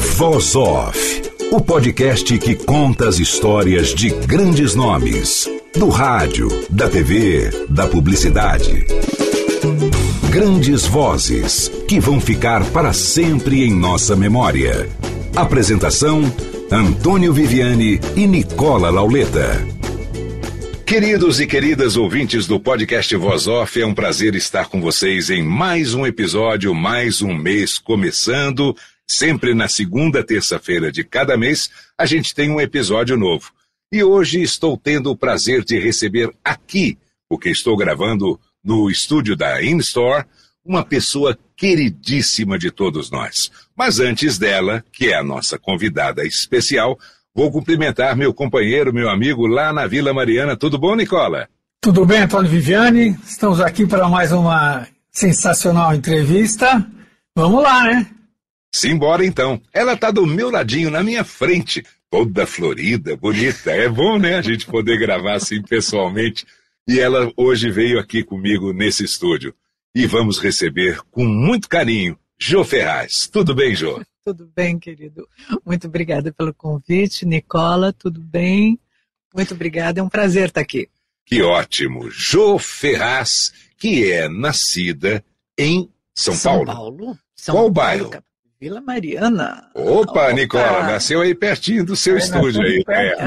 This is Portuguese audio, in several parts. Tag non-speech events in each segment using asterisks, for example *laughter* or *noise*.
Voz Off, o podcast que conta as histórias de grandes nomes, do rádio, da TV, da publicidade. Grandes vozes que vão ficar para sempre em nossa memória. Apresentação: Antônio Viviane e Nicola Lauleta. Queridos e queridas ouvintes do podcast Voz Off, é um prazer estar com vocês em mais um episódio, mais um mês começando Sempre na segunda terça-feira de cada mês, a gente tem um episódio novo. E hoje estou tendo o prazer de receber aqui, porque estou gravando no estúdio da InStore, uma pessoa queridíssima de todos nós. Mas antes dela, que é a nossa convidada especial, vou cumprimentar meu companheiro, meu amigo lá na Vila Mariana. Tudo bom, Nicola? Tudo bem, Antônio Viviane. Estamos aqui para mais uma sensacional entrevista. Vamos lá, né? Simbora então. Ela tá do meu ladinho, na minha frente, toda florida, bonita. É bom, né, a gente poder gravar assim pessoalmente. E ela hoje veio aqui comigo nesse estúdio. E vamos receber com muito carinho Jô Ferraz. Tudo bem, Jô? *laughs* Tudo bem, querido. Muito obrigada pelo convite. Nicola, tudo bem? Muito obrigada, é um prazer estar aqui. Que ótimo. Jô Ferraz, que é nascida em São, São Paulo. Paulo? São Qual Paulo, bairro? Vila Mariana. Opa, Opa, Nicola, nasceu aí pertinho do seu é, estúdio aí. É.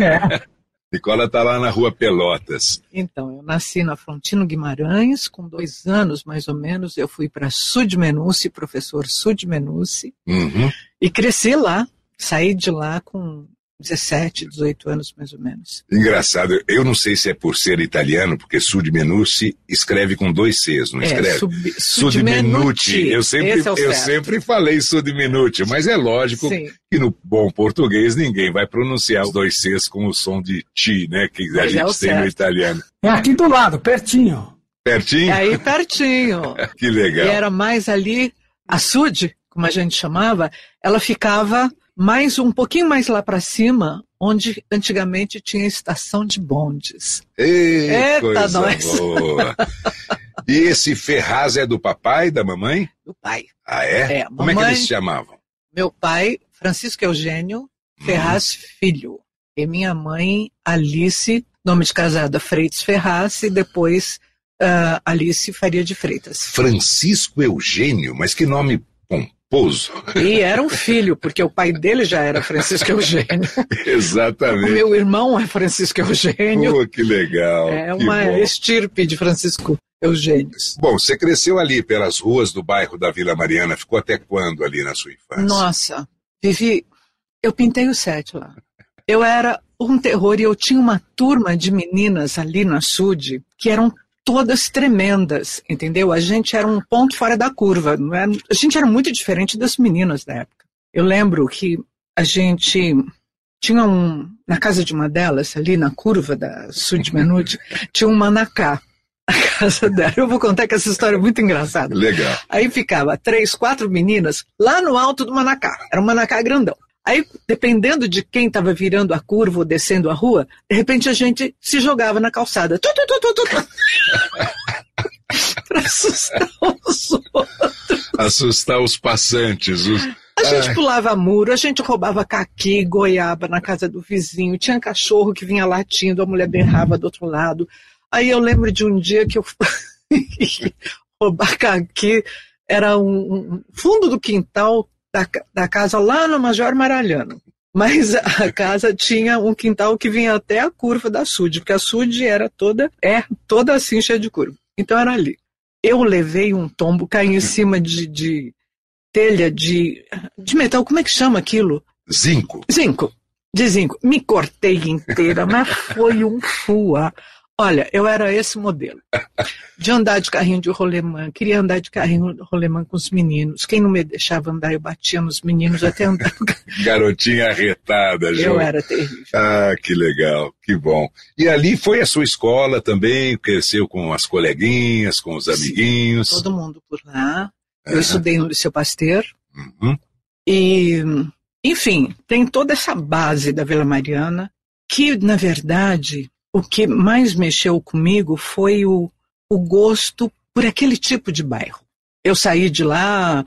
é. *laughs* Nicola está lá na rua Pelotas. Então, eu nasci na Frontino Guimarães, com dois anos mais ou menos, eu fui para Sudmenuce, professor Sudmenuce, uhum. e cresci lá, saí de lá com 17, 18 anos mais ou menos. Engraçado, eu não sei se é por ser italiano, porque Sudmenucci escreve com dois Cs, não é, escreve? Sub, Sudmenuti. Eu sempre, é eu sempre falei Sudmenuti, mas é lógico Sim. que no bom português ninguém vai pronunciar os dois Cs com o som de ti, né? Que a gente é tem certo. no italiano. É aqui do lado, pertinho. Pertinho? É aí pertinho. *laughs* que legal. E era mais ali, a Sud, como a gente chamava, ela ficava mais um pouquinho mais lá para cima, onde antigamente tinha estação de bondes. Ei, Eita, coisa nós. boa. E esse Ferraz é do papai, da mamãe? Do pai. Ah, é? é Como mamãe, é que eles se chamavam? Meu pai, Francisco Eugênio Ferraz hum. Filho. E minha mãe, Alice, nome de casada Freitas Ferraz, e depois uh, Alice Faria de Freitas. Francisco Eugênio, mas que nome Pouso. E era um filho, porque o pai dele já era Francisco Eugênio. *laughs* Exatamente. O meu irmão é Francisco Eugênio. Pô, que legal. É uma estirpe de Francisco Eugênio. Bom, você cresceu ali pelas ruas do bairro da Vila Mariana. Ficou até quando ali na sua infância? Nossa, vivi. Eu pintei o sete lá. Eu era um terror e eu tinha uma turma de meninas ali na SUD que eram todas tremendas, entendeu? A gente era um ponto fora da curva, não é? A gente era muito diferente das meninas da época. Eu lembro que a gente tinha um na casa de uma delas ali na curva da Sud Menute, *laughs* tinha um manacá a casa dela. Eu vou contar que essa história é muito engraçada. Legal. Aí ficava três, quatro meninas lá no alto do manacá. Era um manacá grandão. Aí, dependendo de quem estava virando a curva ou descendo a rua, de repente a gente se jogava na calçada. Tu, tu, tu, *laughs* para assustar os outros. Assustar os passantes. Os... A gente pulava muro, a gente roubava caqui, goiaba na casa do vizinho, tinha cachorro que vinha latindo, a mulher berrava do outro lado. Aí eu lembro de um dia que eu *laughs* roubar caqui era um, um fundo do quintal da, da casa lá no Major Maralhano. Mas a casa tinha um quintal que vinha até a curva da SUD, porque a SUD era toda, é toda assim cheia de curva. Então era ali. Eu levei um tombo, caí em cima de, de telha de, de metal, como é que chama aquilo? Zinco. Zinco, de zinco. Me cortei inteira, mas foi um fua. Olha, eu era esse modelo. De andar de carrinho de rolemã. Queria andar de carrinho de rolemã com os meninos. Quem não me deixava andar, eu batia nos meninos até andar. *laughs* Garotinha arretada, Ju. Eu era terrível. Ah, que legal, que bom. E ali foi a sua escola também? Cresceu com as coleguinhas, com os amiguinhos? Todo mundo por lá. Eu estudei no Liceu Pasteur. Uhum. E, enfim, tem toda essa base da Vila Mariana, que, na verdade, o que mais mexeu comigo foi o, o gosto por aquele tipo de bairro. Eu saí de lá,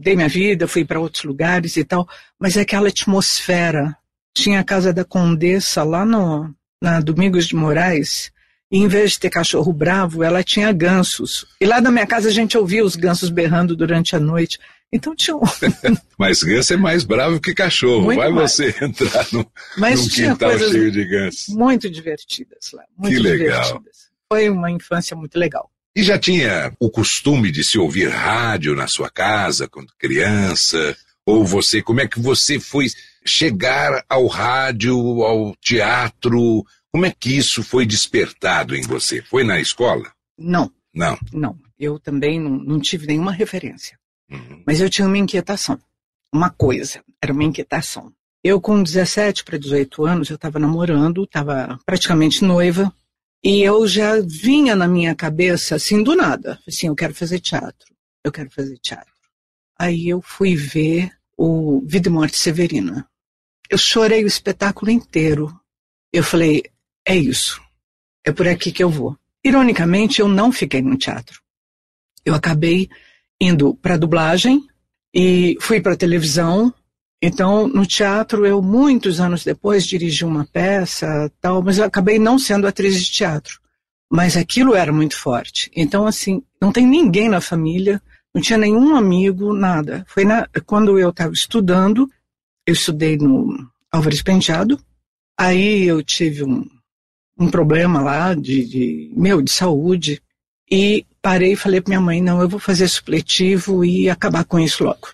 dei minha vida, fui para outros lugares e tal, mas é aquela atmosfera. Tinha a casa da Condessa lá no, na Domingos de Moraes, e em vez de ter cachorro bravo, ela tinha gansos. E lá na minha casa a gente ouvia os gansos berrando durante a noite. Então tinha um... *laughs* Mas ganso é mais bravo que cachorro. Muito Vai mais. você *laughs* entrar num, Mas num quintal cheio de gansos. muito divertidas lá. Muito Que legal. divertidas. Foi uma infância muito legal. E já tinha o costume de se ouvir rádio na sua casa quando criança? Ou você, como é que você foi chegar ao rádio, ao teatro? Como é que isso foi despertado em você? Foi na escola? Não, Não. não. Eu também não, não tive nenhuma referência. Uhum. Mas eu tinha uma inquietação. Uma coisa, era uma inquietação. Eu, com 17 para 18 anos, eu estava namorando, estava praticamente noiva, e eu já vinha na minha cabeça, assim, do nada. Assim, eu quero fazer teatro. Eu quero fazer teatro. Aí eu fui ver o Vida e Morte Severina. Eu chorei o espetáculo inteiro. Eu falei, é isso. É por aqui que eu vou. Ironicamente, eu não fiquei no teatro. Eu acabei indo para dublagem e fui para televisão. Então, no teatro, eu muitos anos depois dirigi uma peça, tal, mas eu acabei não sendo atriz de teatro. Mas aquilo era muito forte. Então, assim, não tem ninguém na família, não tinha nenhum amigo, nada. Foi na, quando eu estava estudando, eu estudei no Álvares Penteado, aí eu tive um, um problema lá de, de, meu, de saúde, e parei e falei para minha mãe, não, eu vou fazer supletivo e acabar com isso logo.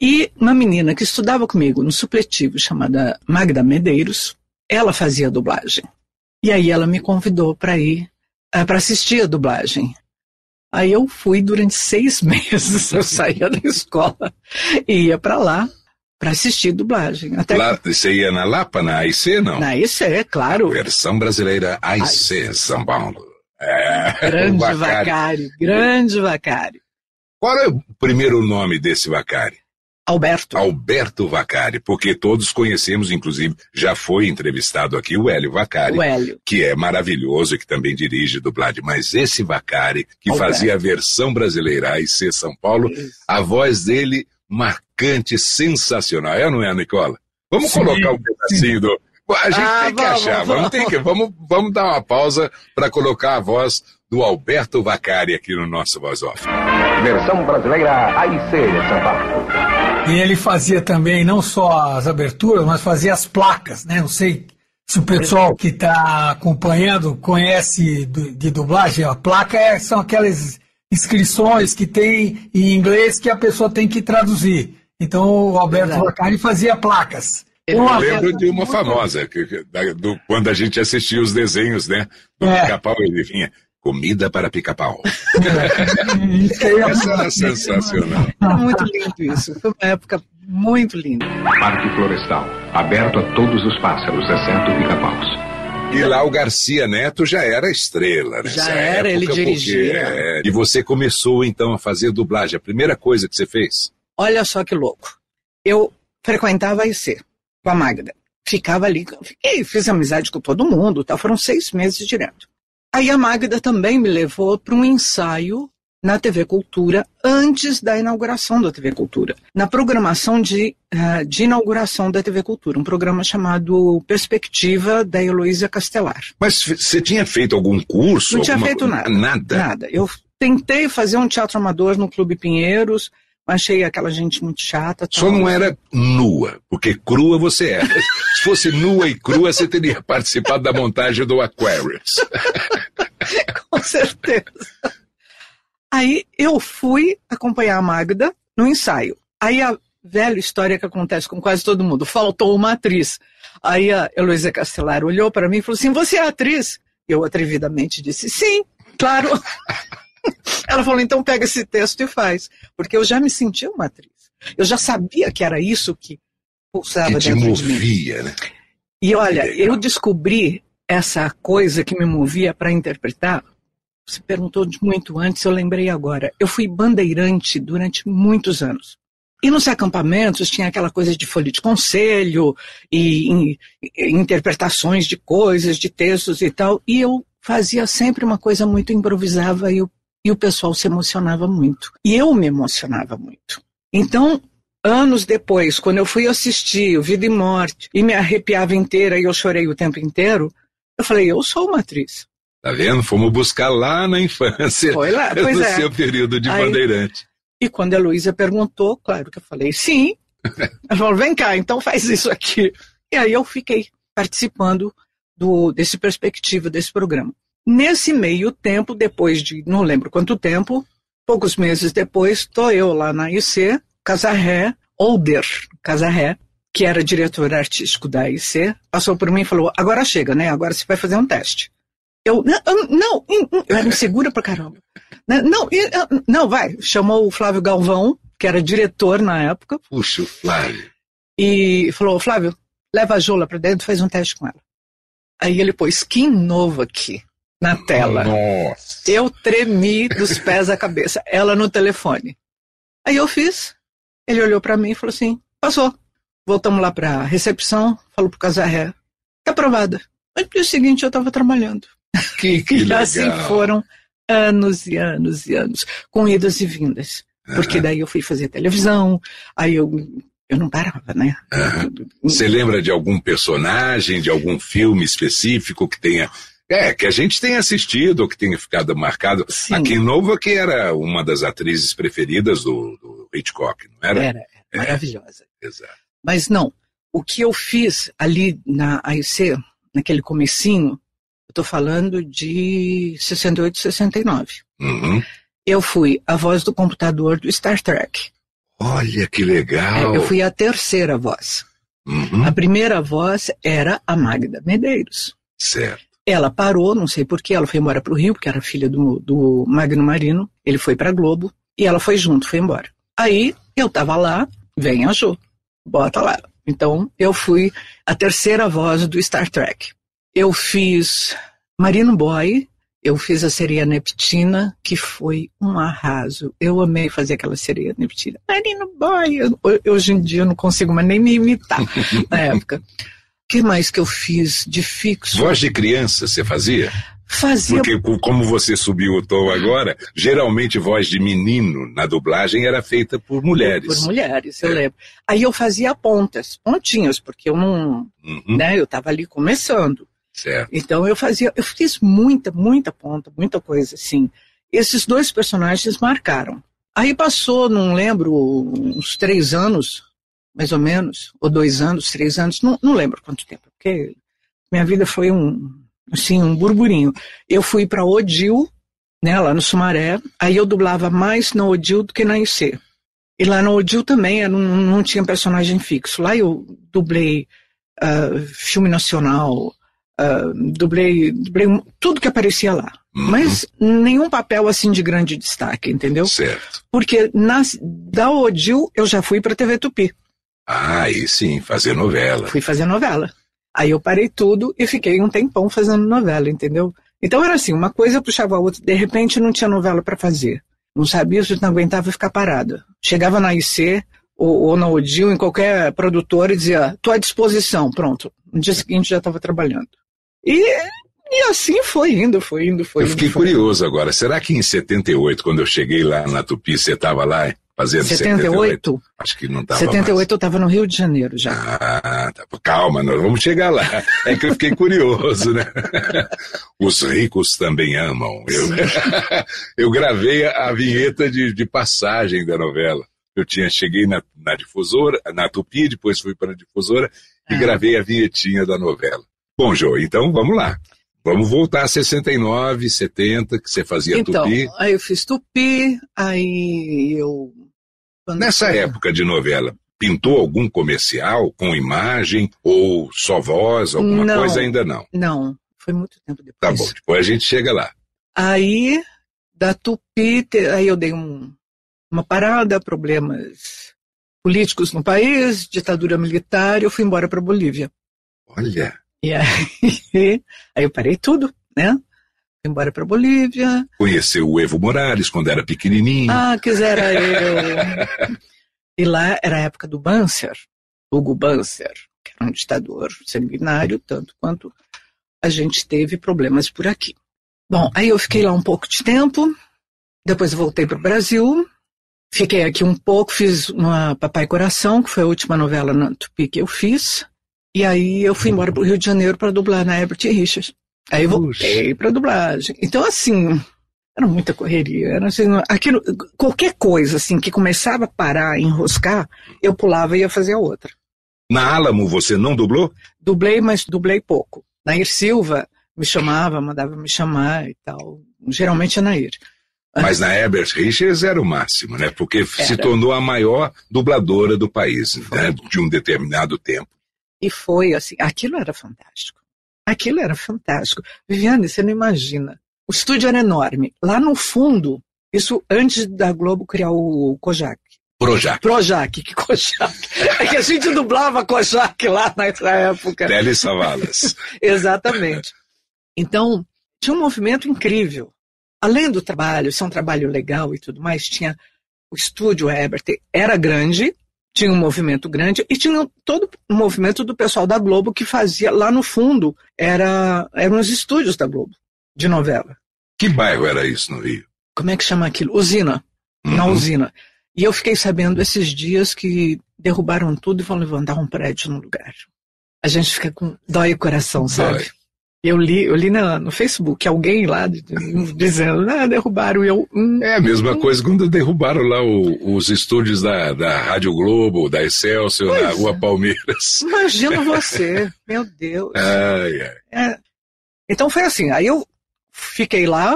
E uma menina que estudava comigo no supletivo, chamada Magda Medeiros, ela fazia dublagem. E aí ela me convidou para ir uh, para assistir a dublagem. Aí eu fui durante seis *laughs* meses, eu saía da escola e ia para lá para assistir dublagem. Até Lá, você ia na Lapa, na AIC, não? Na isso é, claro. Versão brasileira AIC, São Paulo. É, *laughs* Grande Vacari. Vacari, grande Vacari. Qual é o primeiro nome desse Vacari? Alberto. Alberto Vacari, porque todos conhecemos, inclusive, já foi entrevistado aqui o Hélio Vacari, O Hélio. que é maravilhoso e que também dirige dublagem. Mas esse Vacari, que Alberto. fazia a versão brasileira AIC São Paulo, a voz dele marcante, sensacional. É ou não é, Nicola? Vamos Sim, colocar um pedacinho do. A gente Ah, tem que vamos, achar, vamos, vamos. ter que, vamos, vamos dar uma pausa para colocar a voz do Alberto Vacari aqui no nosso Voz Off. Versão brasileira AIC São Paulo. E ele fazia também não só as aberturas, mas fazia as placas, né? Não sei se o pessoal que está acompanhando conhece de dublagem. A placa é- são aquelas inscrições que tem em inglês que a pessoa tem que traduzir. Então o Alberto. Vacari fazia placas. Eu lembro de uma famosa, que- que- da- do- quando a gente assistia os desenhos, né? Do É. pica-pau, ele vinha, comida para pica-pau. É *laughs* Essa era muito- sensacional. Era muito lindo isso. Foi uma época muito linda. Parque Florestal, aberto a todos os pássaros, exceto pica-paus. E lá o Garcia Neto já era estrela, né? Já era, ele dirigia. é, e você começou então a fazer dublagem. A primeira coisa que você fez? Olha só que louco. Eu frequentava a IC com a Magda. Ficava ali, fiquei, fiz amizade com todo mundo, tal. foram seis meses direto. Aí a Magda também me levou para um ensaio na TV Cultura antes da inauguração da TV Cultura, na programação de, ah, de inauguração da TV Cultura, um programa chamado Perspectiva da Heloísa Castelar. Mas você tinha feito algum curso? Não tinha alguma feito nada. Nada. Nada. Eu tentei fazer um teatro amador no Clube Pinheiros, achei aquela gente muito chata. Só tal. não era nua, porque crua você era. Se fosse nua e crua, você teria participado da montagem do Aquarius. *laughs* Com certeza. Aí eu fui acompanhar a Magda no ensaio. Aí a velha história que acontece com quase todo mundo, faltou uma atriz. Aí a Heloísa Castelar olhou para mim e falou assim: Você é atriz? Eu atrevidamente disse: sim, claro. *laughs* Ela falou: então pega esse texto e faz. Porque eu já me sentia uma atriz. Eu já sabia que era isso que pulsava que te dentro movia, de mim. né? E olha, eu descobri essa coisa que me movia para interpretar. Você perguntou de muito antes, eu lembrei agora. Eu fui bandeirante durante muitos anos. E nos acampamentos tinha aquela coisa de folha de conselho e, e, e interpretações de coisas, de textos e tal. E eu fazia sempre uma coisa muito improvisava e o, e o pessoal se emocionava muito. E eu me emocionava muito. Então, anos depois, quando eu fui assistir o Vida e Morte e me arrepiava inteira e eu chorei o tempo inteiro, eu falei, eu sou uma atriz. Tá vendo? Fomos buscar lá na infância, Foi lá, *laughs* pois no é. seu período de Aí- bandeirante. E quando a Luísa perguntou, claro que eu falei sim. *laughs* Ela falou, vem cá, então faz isso aqui. E aí eu fiquei participando do, desse perspectiva, desse programa. Nesse meio tempo, depois de não lembro quanto tempo, poucos meses depois, estou eu lá na IC, Casarré, Older Casarré, que era diretor artístico da IC, passou por mim e falou, agora chega, né? Agora você vai fazer um teste. Eu, não, não, eu era insegura pra caramba. Não, não, não, vai. Chamou o Flávio Galvão, que era diretor na época, Puxa, o Flávio. e falou: Flávio, leva a Jola pra dentro e faz um teste com ela. Aí ele pôs Kim Novo aqui na tela. Nossa. Eu tremi dos pés à cabeça, ela no telefone. Aí eu fiz, ele olhou pra mim e falou assim: passou. Voltamos lá pra recepção, falou pro Casarré: tá aprovada. Mas no dia seguinte eu tava trabalhando. Que, *laughs* que e assim foram anos e anos e anos, com idas e vindas. Porque daí eu fui fazer televisão, aí eu, eu não parava, né? Você lembra de algum personagem, de algum filme específico que tenha. É, que a gente tenha assistido ou que tenha ficado marcado. Sim. A Kim Nova, que era uma das atrizes preferidas do, do Hitchcock, não era? Era, era maravilhosa. Exato. Mas não, o que eu fiz ali na AIC, naquele comecinho, eu tô falando de 68, 69. Uhum. Eu fui a voz do computador do Star Trek. Olha que legal. É, Eu fui a terceira voz. Uhum. A primeira voz era a Magda Medeiros. Certo. Ela parou, não sei porquê, ela foi embora para o Rio, porque era filha do, do Magno Marino. Ele foi para Globo e ela foi junto, foi embora. Aí eu tava lá, vem a Jo, bota lá. Então eu fui a terceira voz do Star Trek. Eu fiz Marino Boy, eu fiz a sereia Neptina, que foi um arraso. Eu amei fazer aquela sereia Neptina. Marino Boy, eu- hoje em dia eu não consigo mais nem me imitar *laughs* na época. O que mais que eu fiz de fixo? Voz de criança você fazia? Fazia Porque co- como você subiu o tom agora, geralmente voz de menino na dublagem era feita por mulheres. Por mulheres, eu É. lembro. Aí eu fazia pontas, pontinhas, porque eu não, Uhum, né, eu estava ali começando. Certo. Então eu fazia, eu fiz muita, muita ponta, muita coisa assim. Esses dois personagens marcaram. Aí passou, não lembro, uns três anos, mais ou menos, ou dois anos, três anos, não, não lembro quanto tempo, porque minha vida foi um, assim, um burburinho. Eu fui para Odil, né, lá no Sumaré, aí eu dublava mais na Odil do que na IC. E lá no Odil também eu não, não tinha personagem fixo. Lá eu dublei ah, filme nacional, ah, dublei, dublei tudo que aparecia lá. Uhum, Mas nenhum papel assim de grande destaque, entendeu? Certo. Porque nas, da Odil eu já fui para TV Tupi, Ah, aí sim, fazer novela. fui fazer novela. Aí eu parei tudo e fiquei um tempão fazendo novela, entendeu? Então era assim, uma coisa puxava a outra, de repente não tinha novela para fazer. Não sabia se não aguentava ficar parada. Chegava na IC ou, ou na Odil, em qualquer produtora e dizia, tô à disposição, pronto. No dia seguinte já estava trabalhando. E, e assim foi indo, foi indo, foi Eu indo. fiquei foi indo. curioso agora. Será que em 78, quando eu cheguei lá na Tupi, você estava lá fazendo 78? 78? Acho que não estava 78 eu estava no Rio de Janeiro já. Ah, tá. calma, nós vamos chegar lá. É que eu fiquei curioso, né? *laughs* Os ricos também amam. Eu, *laughs* eu gravei a vinheta de, de passagem da novela. Eu tinha, cheguei na, na difusora, na Tupi, depois fui para a difusora e Ah. gravei a vinhetinha da novela. Bom, Jô, então vamos lá. Vamos voltar a 69, 70, que você fazia Então, Tupi. aí eu fiz Tupi, aí eu... Nessa época de novela, pintou algum comercial com imagem ou só voz, alguma Não. coisa? Ainda não. Não, Foi muito tempo depois. Tá bom, depois a gente chega lá. Aí, da Tupi, aí eu dei um, uma parada, problemas políticos no país, ditadura militar, e eu fui embora para Bolívia. Olha. E aí, *laughs* aí eu parei tudo, né? Embora para Bolívia. Conheceu o Evo Morales quando era pequenininho. Ah, quisera eu. *laughs* e lá era a época do Banzer, Hugo Banzer, que era um ditador sanguinário, tanto quanto a gente teve problemas por aqui. Bom, aí eu fiquei lá um pouco de tempo, depois voltei para o Brasil, fiquei aqui um pouco, fiz uma Papai Coração, que foi a última novela na Tupi que eu fiz, e aí eu fui embora para o Rio de Janeiro para dublar na Herbert Richards. Aí voltei para dublagem. Então, assim, era muita correria. Era assim, aquilo, qualquer coisa assim que começava a parar, enroscar, eu pulava e ia fazer a outra. Na Alamo você não dublou? Dublei, mas dublei pouco. Nair Silva me chamava, mandava me chamar e tal. Geralmente é Nair. Mas na Herbert Richards era o máximo, né? Porque era. se tornou a maior dubladora do país, né? De um determinado tempo. E foi assim, aquilo era fantástico. Aquilo era fantástico. Viviane, você não imagina. O estúdio era enorme. Lá no fundo, isso antes da Globo criar o Kojak. Projac. Projac, que Kojak. *laughs* É que a gente dublava Kojak lá nessa época. Tele Savalas. *laughs* Exatamente. Então, tinha um movimento incrível. Além do trabalho, ser um trabalho legal e tudo mais, tinha o estúdio Herbert, era grande, tinha um movimento grande e tinha todo o movimento do pessoal da Globo que fazia lá no fundo, era, eram os estúdios da Globo, de novela. Que bairro era isso no Rio? Como é que chama aquilo? Usina. Uhum. Na usina. E eu fiquei sabendo esses dias que derrubaram tudo e vão levantar um prédio no lugar. A gente fica com dói o coração, sabe? Dói. Eu li, eu li na, no Facebook alguém lá dizendo, ah, derrubaram. eu, hum, é a mesma hum. coisa quando derrubaram lá o, os estúdios da, da Rádio Globo, da Excelsior, pois na Rua é. Palmeiras. Imagina *laughs* você, meu Deus. Ai, ai. É. Então foi assim, aí eu fiquei lá,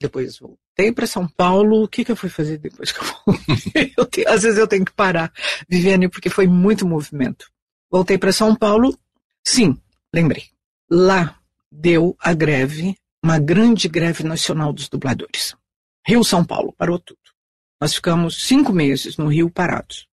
depois voltei para São Paulo. O que, que eu fui fazer depois que eu voltei? *laughs* eu tenho, às vezes eu tenho que parar, Viviane, porque foi muito movimento. Voltei para São Paulo, sim, lembrei Lá deu a greve, uma grande greve nacional dos dubladores. Rio São Paulo parou tudo. Nós ficamos cinco meses no Rio parados.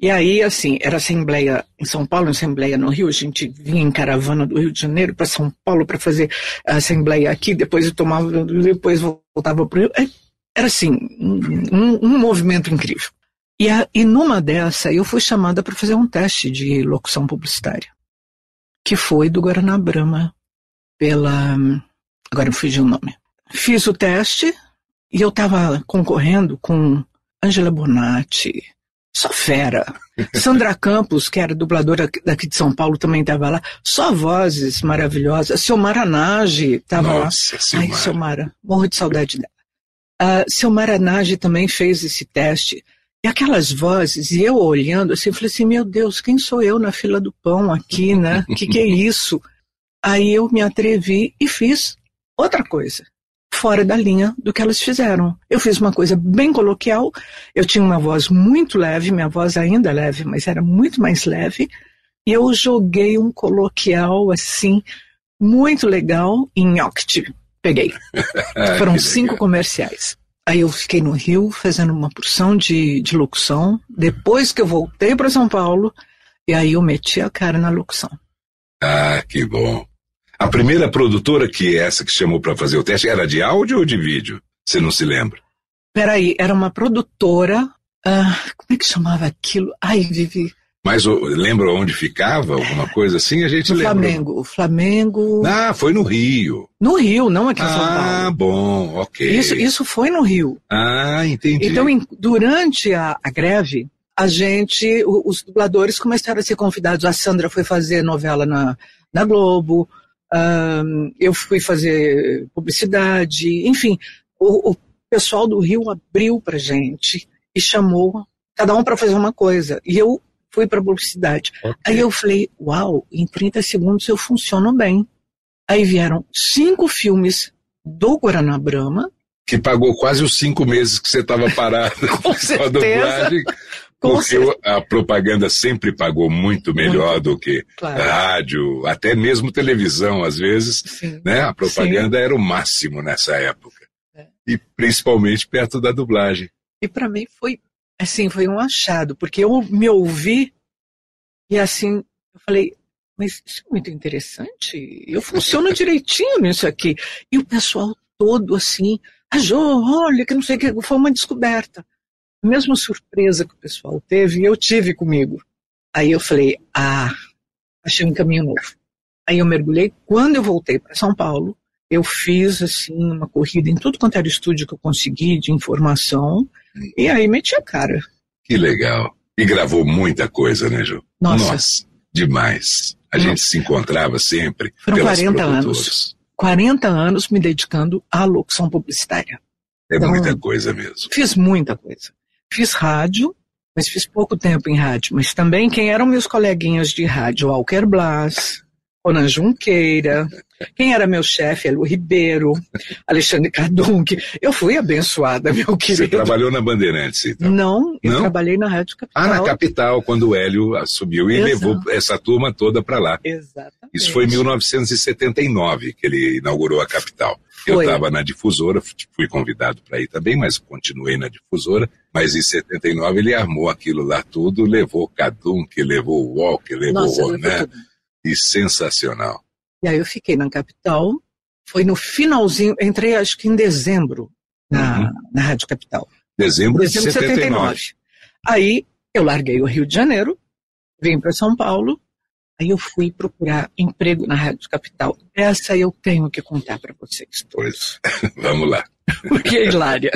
E aí, assim, era assembleia em São Paulo, assembleia no Rio, a gente vinha em caravana do Rio de Janeiro para São Paulo para fazer assembleia aqui, depois eu tomava, depois voltava para o Rio. É, era assim, um, um movimento incrível. E, a, e numa dessa, eu fui chamada para fazer um teste de locução publicitária que foi do Guaraná Brahma, pela. Agora eu fugi o nome. Fiz o teste e eu estava concorrendo com Angela Bonatti, só fera. *laughs* Sandra Campos, que era dubladora daqui de São Paulo, também estava lá. Só vozes maravilhosas. Silmara Nage estava lá. Silmara. Ai, Silmara, morro de saudade dela. Uh, Silmara Nage também fez esse teste. E aquelas vozes, e eu olhando assim, falei assim, meu Deus, quem sou eu na fila do pão aqui, né? O que, que é *laughs* isso? Aí eu me atrevi e fiz outra coisa, fora da linha do que elas fizeram. Eu fiz uma coisa bem coloquial, eu tinha uma voz muito leve, minha voz ainda é leve, mas era muito mais leve, e eu joguei um coloquial assim, muito legal em Octave. Peguei. *laughs* Foram cinco comerciais. Aí eu fiquei no Rio fazendo uma porção de, de locução. Depois que eu voltei para São Paulo, e aí eu meti a cara na locução. Ah, que bom. A primeira produtora que é essa que chamou para fazer o teste era de áudio ou de vídeo? Você não se lembra? Peraí, era uma produtora. Ah, como é que chamava aquilo? Ai, Vivi. Mas lembra onde ficava? Alguma coisa assim? A gente lembra. Flamengo. O Flamengo. Ah, foi no Rio. No Rio, não aqui em São Paulo. Ah, bom, ok. Isso, isso foi no Rio. Ah, entendi. Então, em, durante a, a, greve, a gente, o, os dubladores começaram a ser convidados. A Sandra foi fazer novela na, na Globo, um, eu fui fazer publicidade, enfim, o, o pessoal do Rio abriu pra gente e chamou cada um para fazer uma coisa. E eu fui para publicidade. Okay. Aí eu falei, uau, em 30 segundos eu funciono bem. Aí vieram cinco filmes do Guaraná Brahma. Que pagou quase os cinco meses que você estava parado *laughs* com certeza. Porque a propaganda sempre pagou muito melhor muito. do que claro. rádio, até mesmo televisão, às vezes. Sim. Né? A propaganda Sim. era o máximo nessa época. É. E principalmente perto da dublagem. E para mim foi assim, foi um achado, porque eu me ouvi e assim, eu falei, mas isso é muito interessante. Eu funciono *laughs* direitinho nisso aqui. E o pessoal todo assim, Jô, olha, que não sei o que, foi uma descoberta. A mesma surpresa que o pessoal teve, eu tive comigo. Aí eu falei, ah, achei um caminho novo. Aí eu mergulhei. Quando eu voltei para São Paulo, eu fiz assim uma corrida em tudo quanto era estúdio que eu consegui de informação e aí meti a cara. Que legal. E gravou muita coisa, né, Ju? Nossa. Nossa demais. A gente se encontrava sempre. Foram 40 anos. 40 anos me dedicando à locução publicitária. É então, muita coisa mesmo. Fiz muita coisa. Fiz rádio, mas fiz pouco tempo em rádio. Mas também quem eram meus coleguinhas de rádio? Walker Blas, Ronan Junqueira, quem era meu chefe? Elo Ribeiro, *laughs* Alexandre Cardunque. Eu fui abençoada, meu querido. Você trabalhou na Bandeirantes, então? Não, eu Não? trabalhei na Rádio Capital. Ah, na Capital, quando o Hélio assumiu e Exato. levou essa turma toda para lá. Exatamente. Isso foi em 1979 que ele inaugurou a Capital. Eu estava na difusora, fui convidado para ir também, mas continuei na difusora. Mas em 79 ele armou aquilo lá tudo, levou Cadunque, levou Walker, levou Nossa, Ronan. E sensacional. E aí eu fiquei na capital. Foi no finalzinho, entrei acho que em dezembro na, uhum. na Rádio Capital. Dezembro, dezembro de 79. 79. Aí eu larguei o Rio de Janeiro, vim para São Paulo, aí eu fui procurar emprego na Rádio Capital. Essa eu tenho que contar para vocês. Pois, *laughs* vamos lá. *laughs* Porque é hilária.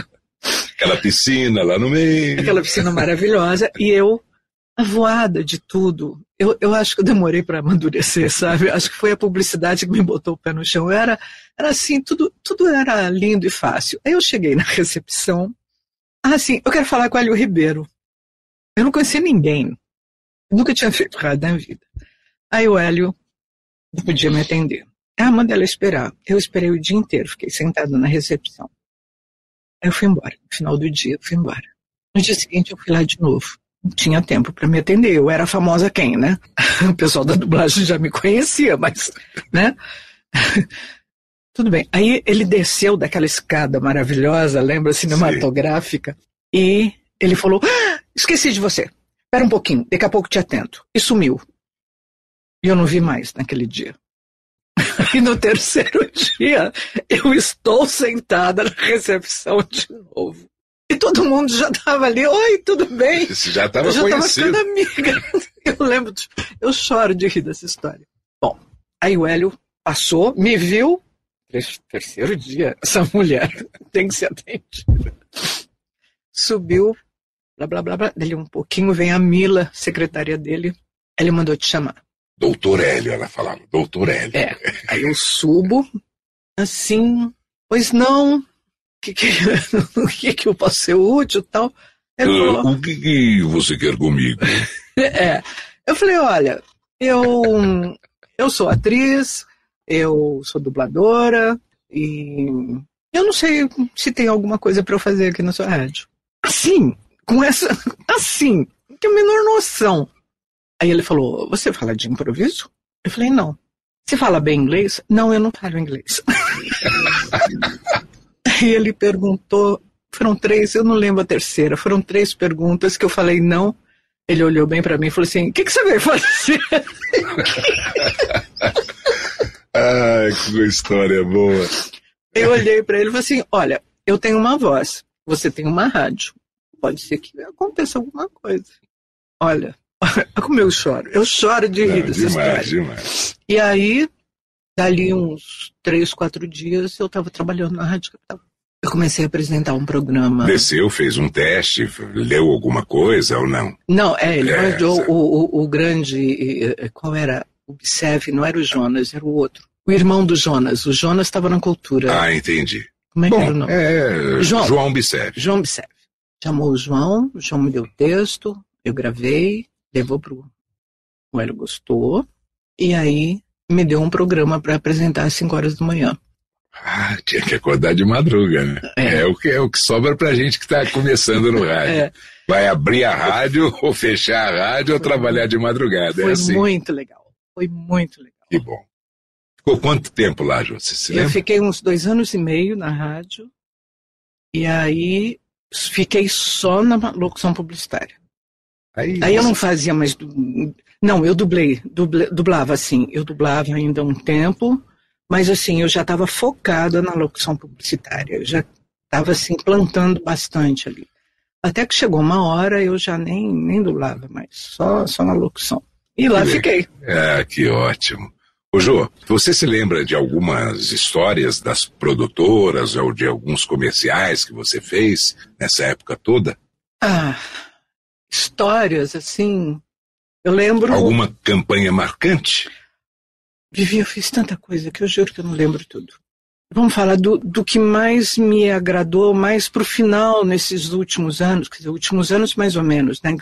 Aquela piscina lá no meio. Aquela piscina maravilhosa. E eu avoada de tudo. Eu, eu acho que eu demorei para amadurecer, sabe? Acho que foi a publicidade que me botou o pé no chão. Eu era, era assim, tudo, tudo era lindo e fácil. Aí eu cheguei na *laughs* recepção. Ah, sim, eu quero falar com o Hélio Ribeiro. Eu não conhecia ninguém. nunca tinha feito rádio na vida. Aí o Hélio não podia me atender. Ah, manda ela esperar. Eu esperei o dia inteiro, fiquei sentada na recepção. Aí eu fui embora. No final do dia, eu fui embora. No dia seguinte, eu fui lá de novo tinha tempo para me atender. Eu era famosa quem, né? *laughs* O pessoal da dublagem já me conhecia, mas, né? *laughs* Tudo bem. Aí ele desceu daquela escada maravilhosa, lembra, cinematográfica, Sim. e ele falou: ah, esqueci de você. Espera um pouquinho, daqui a pouco te atento. E sumiu. E eu não vi mais naquele dia. *laughs* E no terceiro dia, eu estou sentada na recepção de novo. E todo mundo já estava ali, oi, tudo bem? Você já estava conhecido. Já amiga. *laughs* Eu lembro, eu choro de rir dessa história. Bom, aí o Hélio passou, me viu, terceiro dia, essa mulher *laughs* tem que ser atendida. Subiu, blá, blá, blá, blá. Dele um pouquinho vem a Mila, secretária dele. Ele mandou te chamar. Doutor Hélio, ela falava, doutor Hélio. É, aí eu subo, assim, pois não, que, que, *laughs* o que, que eu posso ser útil tal. Uh, o que, que você quer comigo? *laughs* é, eu falei, olha, eu, eu sou atriz, eu sou dubladora e eu não sei se tem alguma coisa para eu fazer aqui na sua rádio. Assim, com essa, *laughs* assim, não tenho a menor noção. Aí ele falou, você fala de improviso? Eu falei, não. Você fala bem inglês? Não, eu não falo inglês. Aí ele perguntou, foram três, eu não lembro a terceira, foram três perguntas que eu falei não. Ele olhou bem para mim e falou assim: O que, que você veio fazer? *laughs* Ai, que história boa. Eu olhei para ele e falei assim: Olha, eu tenho uma voz, você tem uma rádio. Pode ser que aconteça alguma coisa. Olha, *laughs* como eu choro. Eu choro de rir dessa demais, história. Demais. E aí, dali uns três, quatro dias, eu estava trabalhando na Rádio Capital. Eu comecei a apresentar um programa. Desceu, fez um teste, leu alguma coisa ou não? Não, é, ele é, o, o, o, grande. Qual era? O Bissev, não era o Jonas, era o outro. O irmão do Jonas. O Jonas estava na cultura. Ah, entendi. Como é Bom, que era o nome? É, João, João Bissev. João Bissev. Chamou o João, o João me deu o texto, eu gravei, levou pro. O Hélio gostou, e aí me deu um programa para apresentar às 5 horas da manhã. Ah, tinha que acordar de madruga, né? É, o, que, é o que sobra pra gente que está começando no rádio. *laughs* É. Vai abrir a rádio, *laughs* ou fechar a rádio, ou trabalhar de madrugada. Foi é assim. muito legal. Foi muito legal. Que bom. Ficou quanto tempo lá, Jô? Você Eu fiquei uns dois anos e meio na rádio. E aí fiquei só na locução publicitária. Aí, Aí eu não fazia mais. Não, eu dublei, duble- dublava assim. Eu dublava ainda um tempo, mas assim, eu já estava focada na locução publicitária. Eu já estava assim, plantando bastante ali. Até que chegou uma hora eu já nem, nem dublava mais, só, só na locução. E lá Que fiquei. Ah, que ótimo. Ô, Jô, você se lembra de algumas histórias das produtoras ou de alguns comerciais que você fez nessa época toda? Ah, histórias assim. Eu lembro. Alguma campanha marcante? Vivi, eu fiz tanta coisa que eu juro que eu não lembro tudo. Vamos falar do, do que mais me agradou, mais pro final nesses últimos anos, quer dizer, últimos anos mais ou menos, né?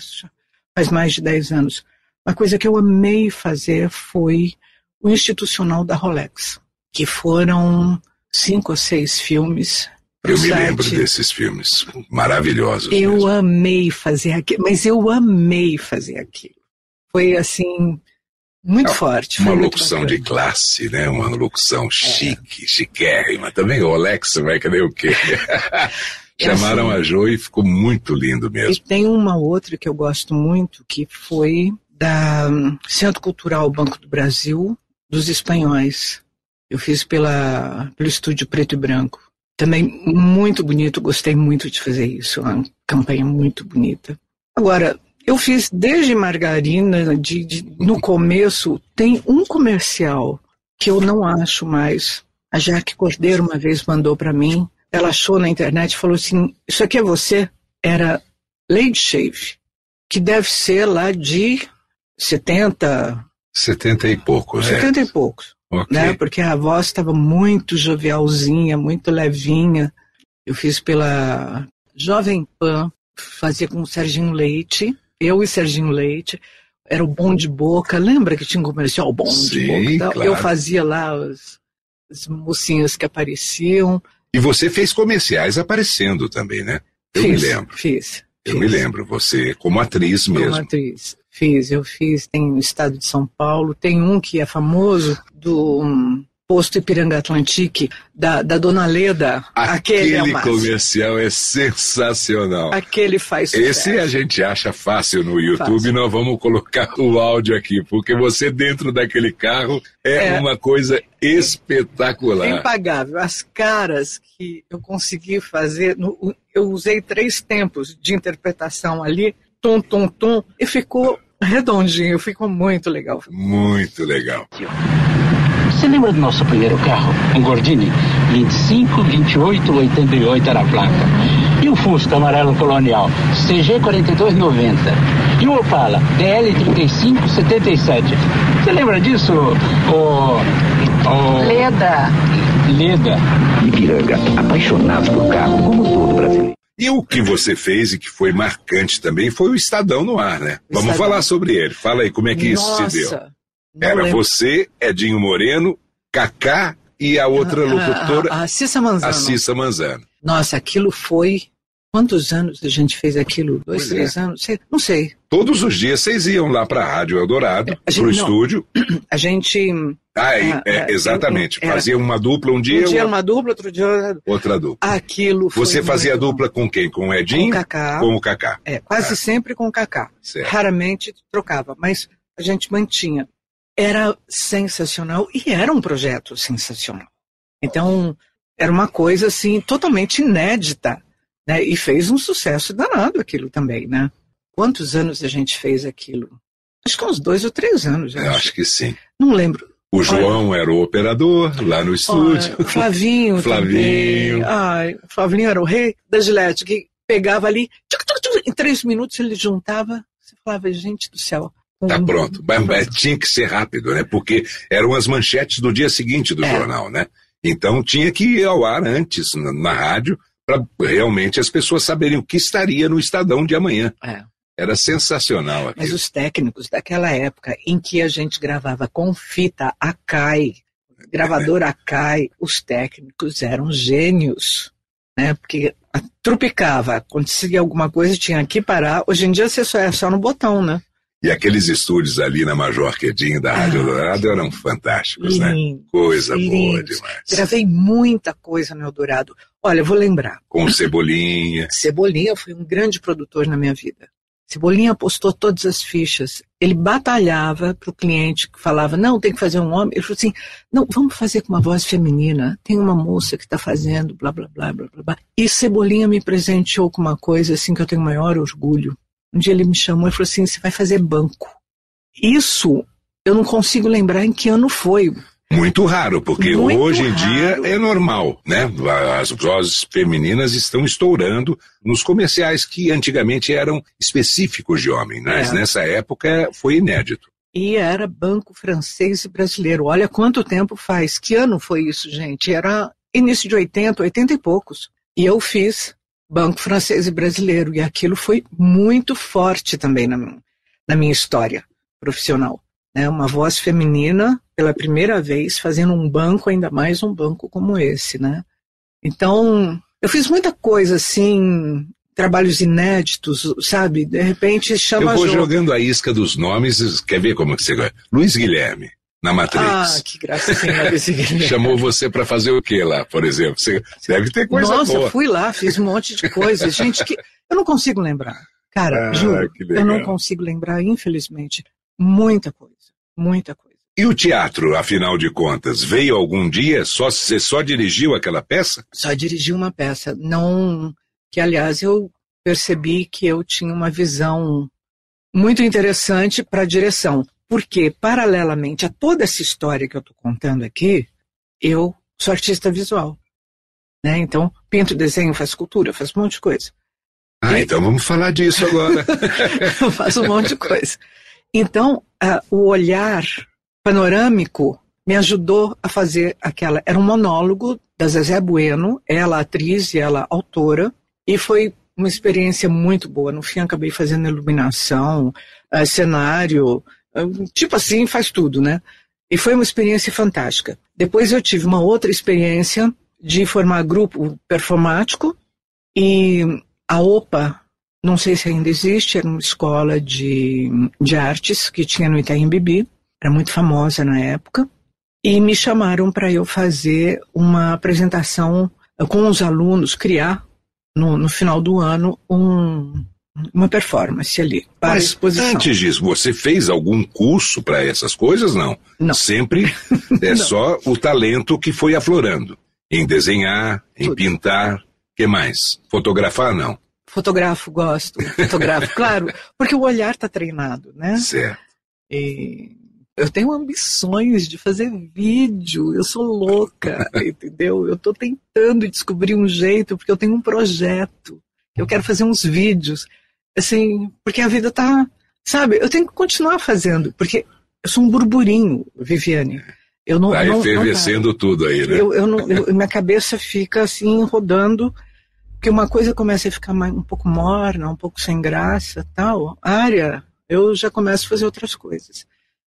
Faz mais de 10 anos. Uma coisa que eu amei fazer foi o institucional da Rolex, que foram cinco ou seis filmes. Eu me site. lembro desses filmes maravilhosos. Eu mesmo. amei fazer aquilo, mas eu amei fazer aquilo. Foi assim, muito É, forte. Uma locução de classe, né? Uma locução chique, chiquérrima. Também o Alex vai cadê o quê? *laughs* Chamaram assim. a Jo e ficou muito lindo E mesmo. tem uma outra que eu gosto muito, que foi da hum, Centro Cultural Banco do Brasil, dos espanhóis. Eu fiz pela, pelo estúdio Preto e Branco. Também muito bonito, gostei muito de fazer isso. Uma campanha muito bonita. Agora, eu fiz desde margarina, de, de- no começo, tem um comercial que eu não acho mais. A Jaque Cordeiro uma vez mandou para mim. Ela achou na internet e falou assim: Isso aqui é você? Era Lady Shave, que deve ser lá de 70, Setenta e poucos, é. 70 e poucos Ok. né? Porque a voz estava muito jovialzinha, muito levinha. Eu fiz pela Jovem Pan, fazia com o Serginho Leite, eu e Serginho Leite. Era o Bom de Boca, lembra que tinha um comercial Bom de Sim, Boca? e tal? claro. Eu fazia lá as, as mocinhas que apareciam. E você fez comerciais aparecendo também, né? Eu fiz, me lembro. Fiz. Eu fiz. me lembro. Você como atriz Como mesmo. atriz. Fiz, eu fiz. Tem no estado de São Paulo. Tem um que é famoso do hum, posto Ipiranga Atlantique, da, da Dona Leda. Aquele, é o máximo. comercial é sensacional. Aquele faz sucesso. Esse a gente acha fácil no YouTube, Fácil. nós vamos colocar o áudio aqui, porque você dentro daquele carro é, É. uma coisa espetacular. Impagável. As caras que eu consegui fazer, eu usei três tempos de interpretação ali, tum, tum, tum, e ficou redondinho, ficou muito legal. Muito legal. Você lembra do nosso primeiro carro? Um Gordini? 25, 28, 88 era a placa. E o Fusca amarelo colonial? CG 4290. E o Opala? DL 35, 77. Você lembra disso? O. o Leda. Leda. Ipiranga, apaixonados por carro, como todo brasileiro. E o que você fez e que foi marcante também foi o Estadão no ar, né? Vamos Estadão. falar sobre ele. Fala aí como é que isso se deu. Não Era lembro. você, Edinho Moreno, Cacá e a outra A- locutora, A, a, a Cissa Manzano. a Cissa Manzano. Nossa, aquilo foi. Quantos anos a gente fez aquilo? Dois, Pois três é. anos? Sei- não sei. Todos os dias vocês iam lá para a Rádio Eldorado, A gente- pro não. estúdio. *clears throat* A gente. Ah, Ah, é, é, exatamente. Fazia uma dupla um dia, Um dia uma- uma dupla, outro dia era outra dupla. aquilo. foi Você fazia muito dupla com quem? Com o com Edinho? o Cacá. Com o Cacá. É, quase Ah. sempre com o Cacá. Certo. Raramente trocava, mas a gente mantinha. Era sensacional e era um projeto sensacional. Então, era uma coisa assim totalmente inédita, né? E fez um sucesso danado aquilo também, né? Quantos anos a gente fez aquilo? Acho que uns dois ou três anos. eu acho. acho que sim. Não lembro. O João era o operador lá no estúdio. Olha, o Flavinho. *laughs* Flavinho. Ai, o Flavinho era o rei da Gillette, que pegava ali, tchuc, tchuc, tchuc, em três minutos ele juntava. Você falava, gente do céu. Tá um- pronto. Mas, mas tinha que ser rápido, né? Porque eram as manchetes do dia seguinte do É. jornal, né? Então tinha que ir ao ar antes, na, na rádio, para realmente as pessoas saberem o que estaria no Estadão de amanhã. É. Era sensacional Mas aquilo. os técnicos daquela época em que a gente gravava com fita Akai, gravadora cai, os técnicos eram gênios, né? Porque trupicava, acontecia alguma coisa, tinha que parar. Hoje em dia você só é só no botão, né? E aqueles estúdios ali na Major Quedinho da Rádio ah, Eldorado eram fantásticos, né? Coisa boa demais. Gravei muita coisa no Eldorado. Olha, vou lembrar. Com Cebolinha. *laughs* Cebolinha foi um grande produtor na minha vida. Cebolinha apostou todas as fichas. Ele batalhava para o cliente que falava, não, tem que fazer um homem. Ele falou assim, não, vamos fazer com uma voz feminina. Tem uma moça que está fazendo, blá, blá, blá, blá, blá. E Cebolinha me presenteou com uma coisa assim que eu tenho maior orgulho. Um dia ele me chamou e falou assim, você vai fazer banco. Isso eu não consigo lembrar em que ano foi. Muito raro, porque Muito hoje em dia é normal, né? As vozes femininas estão estourando nos comerciais que antigamente eram específicos de homem, mas é. nessa época foi inédito. E era banco francês e brasileiro. Olha quanto tempo faz. Que ano foi isso, gente? Era início de 80, 80 e poucos. E eu fiz banco francês e brasileiro. E aquilo foi muito forte também na, na minha história profissional. Né? Uma voz feminina pela primeira vez fazendo um banco, ainda mais um banco como esse, né? Então, eu fiz muita coisa assim, trabalhos inéditos, sabe? De repente chama. Eu vou jogando a isca dos nomes, quer ver como que você? Luiz Guilherme, na Matrix. Ah, que gracinha, Luiz Guilherme. Chamou você para fazer o que lá, por exemplo? Você deve ter coisa Nossa, boa. fui lá, fiz um monte de coisas. Gente, que eu não consigo lembrar. Cara, ah, juro, eu não consigo lembrar, infelizmente, muita coisa, muita coisa. E o teatro, afinal de contas, veio algum dia? Só você só dirigiu aquela peça? Só dirigi uma peça, não que aliás eu percebi que eu tinha uma visão muito interessante para a direção, porque paralelamente a toda essa história que eu estou contando aqui, eu sou artista visual, né? Então pinto, desenho, faço escultura, faço um monte de coisa. Ah, e... então vamos falar disso agora. *laughs* eu faço um monte de coisa. Então uh, o olhar panorâmico me ajudou a fazer aquela. Era um monólogo da Zezé Bueno, ela atriz e ela autora, e foi uma experiência muito boa. No fim, acabei fazendo iluminação, uh, cenário, tipo assim, faz tudo, né? E foi uma experiência fantástica. Depois eu tive uma outra experiência de formar grupo performático e a OPA, não sei se ainda existe, era uma escola de, de artes que tinha no Itaim Bibi era muito famosa na época, e me chamaram para eu fazer uma apresentação com os alunos, criar no, no final do ano um, uma performance ali para Mas exposição. Antes disso, você fez algum curso para essas coisas? Não. Não. Sempre *laughs* é não. só o talento que foi aflorando. Em desenhar, em Tudo. pintar, que mais? Fotografar, não. Fotografo, gosto. Fotografo, *laughs* claro, porque o olhar está treinado, né? Certo. E eu tenho ambições de fazer vídeo, eu sou louca, *laughs* entendeu? Eu estou tentando descobrir um jeito, porque eu tenho um projeto. Eu quero fazer uns vídeos, assim, porque a vida tá, sabe? Eu tenho que continuar fazendo, porque eu sou um burburinho, Viviane. Eu não, tá não, efervescendo não tudo aí, né? Eu, eu não, eu, minha cabeça fica assim, rodando, porque uma coisa começa a ficar mais, um pouco morna, um pouco sem graça, tal. Área, eu já começo a fazer outras coisas.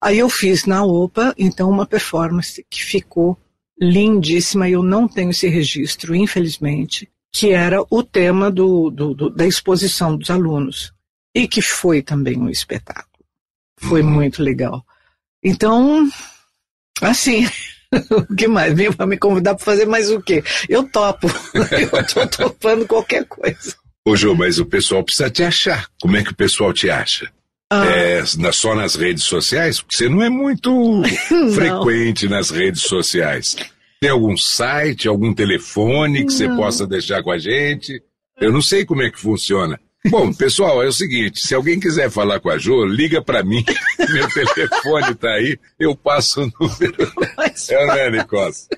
Aí eu fiz na OPA, então, uma performance que ficou lindíssima, e eu não tenho esse registro, infelizmente, que era o tema do, do, do, da exposição dos alunos, e que foi também um espetáculo. Foi uhum. muito legal. Então, assim, *laughs* o que mais? Vem para me convidar para fazer mais o quê? Eu topo. *laughs* Eu estou topando qualquer coisa. Ô, Jô, mas o pessoal precisa te achar. Como é que o pessoal te acha? Ah. É, na, só nas redes sociais? Porque você não é muito *laughs* frequente nas redes sociais. Tem algum site, algum telefone que não. você possa deixar com a gente? Eu não sei como é que funciona. Bom, *laughs* pessoal, é o seguinte, se alguém quiser falar com a Jo, liga para mim, *laughs* meu telefone tá aí, eu passo o número. É, né, Nicolas?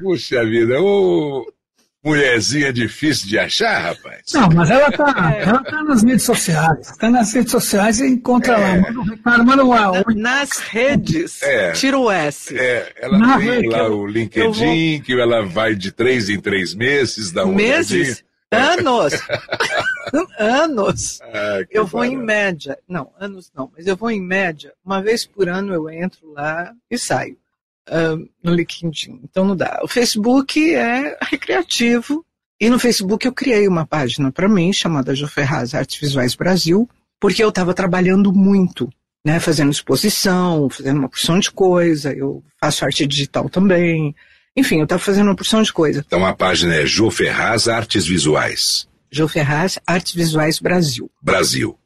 Puxa vida, ô, mulherzinha difícil de achar, rapaz? Não, mas ela tá, é. ela tá nas redes sociais. Tá nas redes sociais e encontra é. lá. Manda um recado, manda uma. Nas redes. É. Tira o S. É, ela Na tem rede, lá o LinkedIn, vou... que ela vai de três em três meses, dá um Meses? Anos! anos! *laughs* Ah, eu vou em média, não, anos não, mas eu vou em média, uma vez por ano eu entro lá e saio. Uh, no LinkedIn. Então não dá. O Facebook é recreativo. E no Facebook eu criei uma página para mim chamada Jo Ferraz Artes Visuais Brasil, porque eu estava trabalhando muito, né, fazendo exposição, fazendo uma porção de coisa. Eu faço arte digital também. Enfim, eu estava fazendo uma porção de coisa. Então a página é Jo Ferraz Artes Visuais. Jo Ferraz Artes Visuais Brasil. Brasil.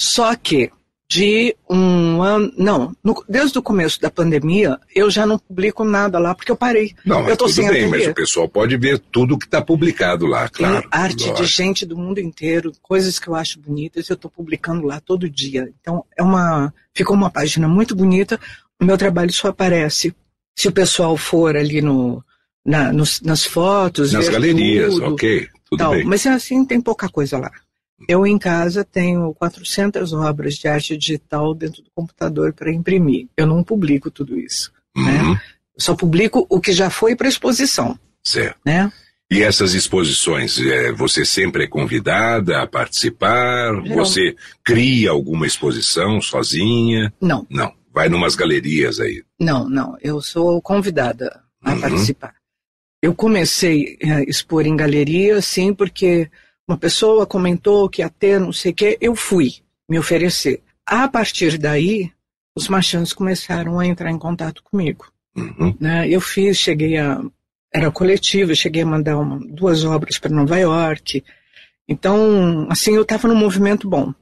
Só que de um ano. Não, no, desde o começo da pandemia, eu já não publico nada lá, porque eu parei. Não, mas eu tô tudo sem bem, ateliê. mas o pessoal pode ver tudo que está publicado lá, claro. Arte lógico. de gente do mundo inteiro, coisas que eu acho bonitas, eu estou publicando lá todo dia. Então, é uma. Ficou uma página muito bonita. O meu trabalho só aparece se o pessoal for ali no, na, nos- nas fotos. Nas galerias, tudo, ok, tudo tal. bem. Mas assim, tem pouca coisa lá. Eu em casa tenho 400 obras de arte digital dentro do computador para imprimir. Eu não publico tudo isso. Uhum, Eu só publico o que já foi para exposição, certo. né? E essas exposições, é, você sempre é convidada a participar? Geral- Você cria alguma exposição sozinha? Não, Não, vai numas galerias aí. não, não. Eu sou convidada a Uhum. participar. Eu comecei a expor em galeria, sim, porque uma pessoa comentou que ia ter não sei o quê, eu fui me oferecer. A partir daí, os marchands começaram a entrar em contato comigo. Uhum. né? Eu fiz, cheguei a. Era coletivo, cheguei a mandar uma- duas obras para Nova York. Então, assim, eu estava num movimento bom.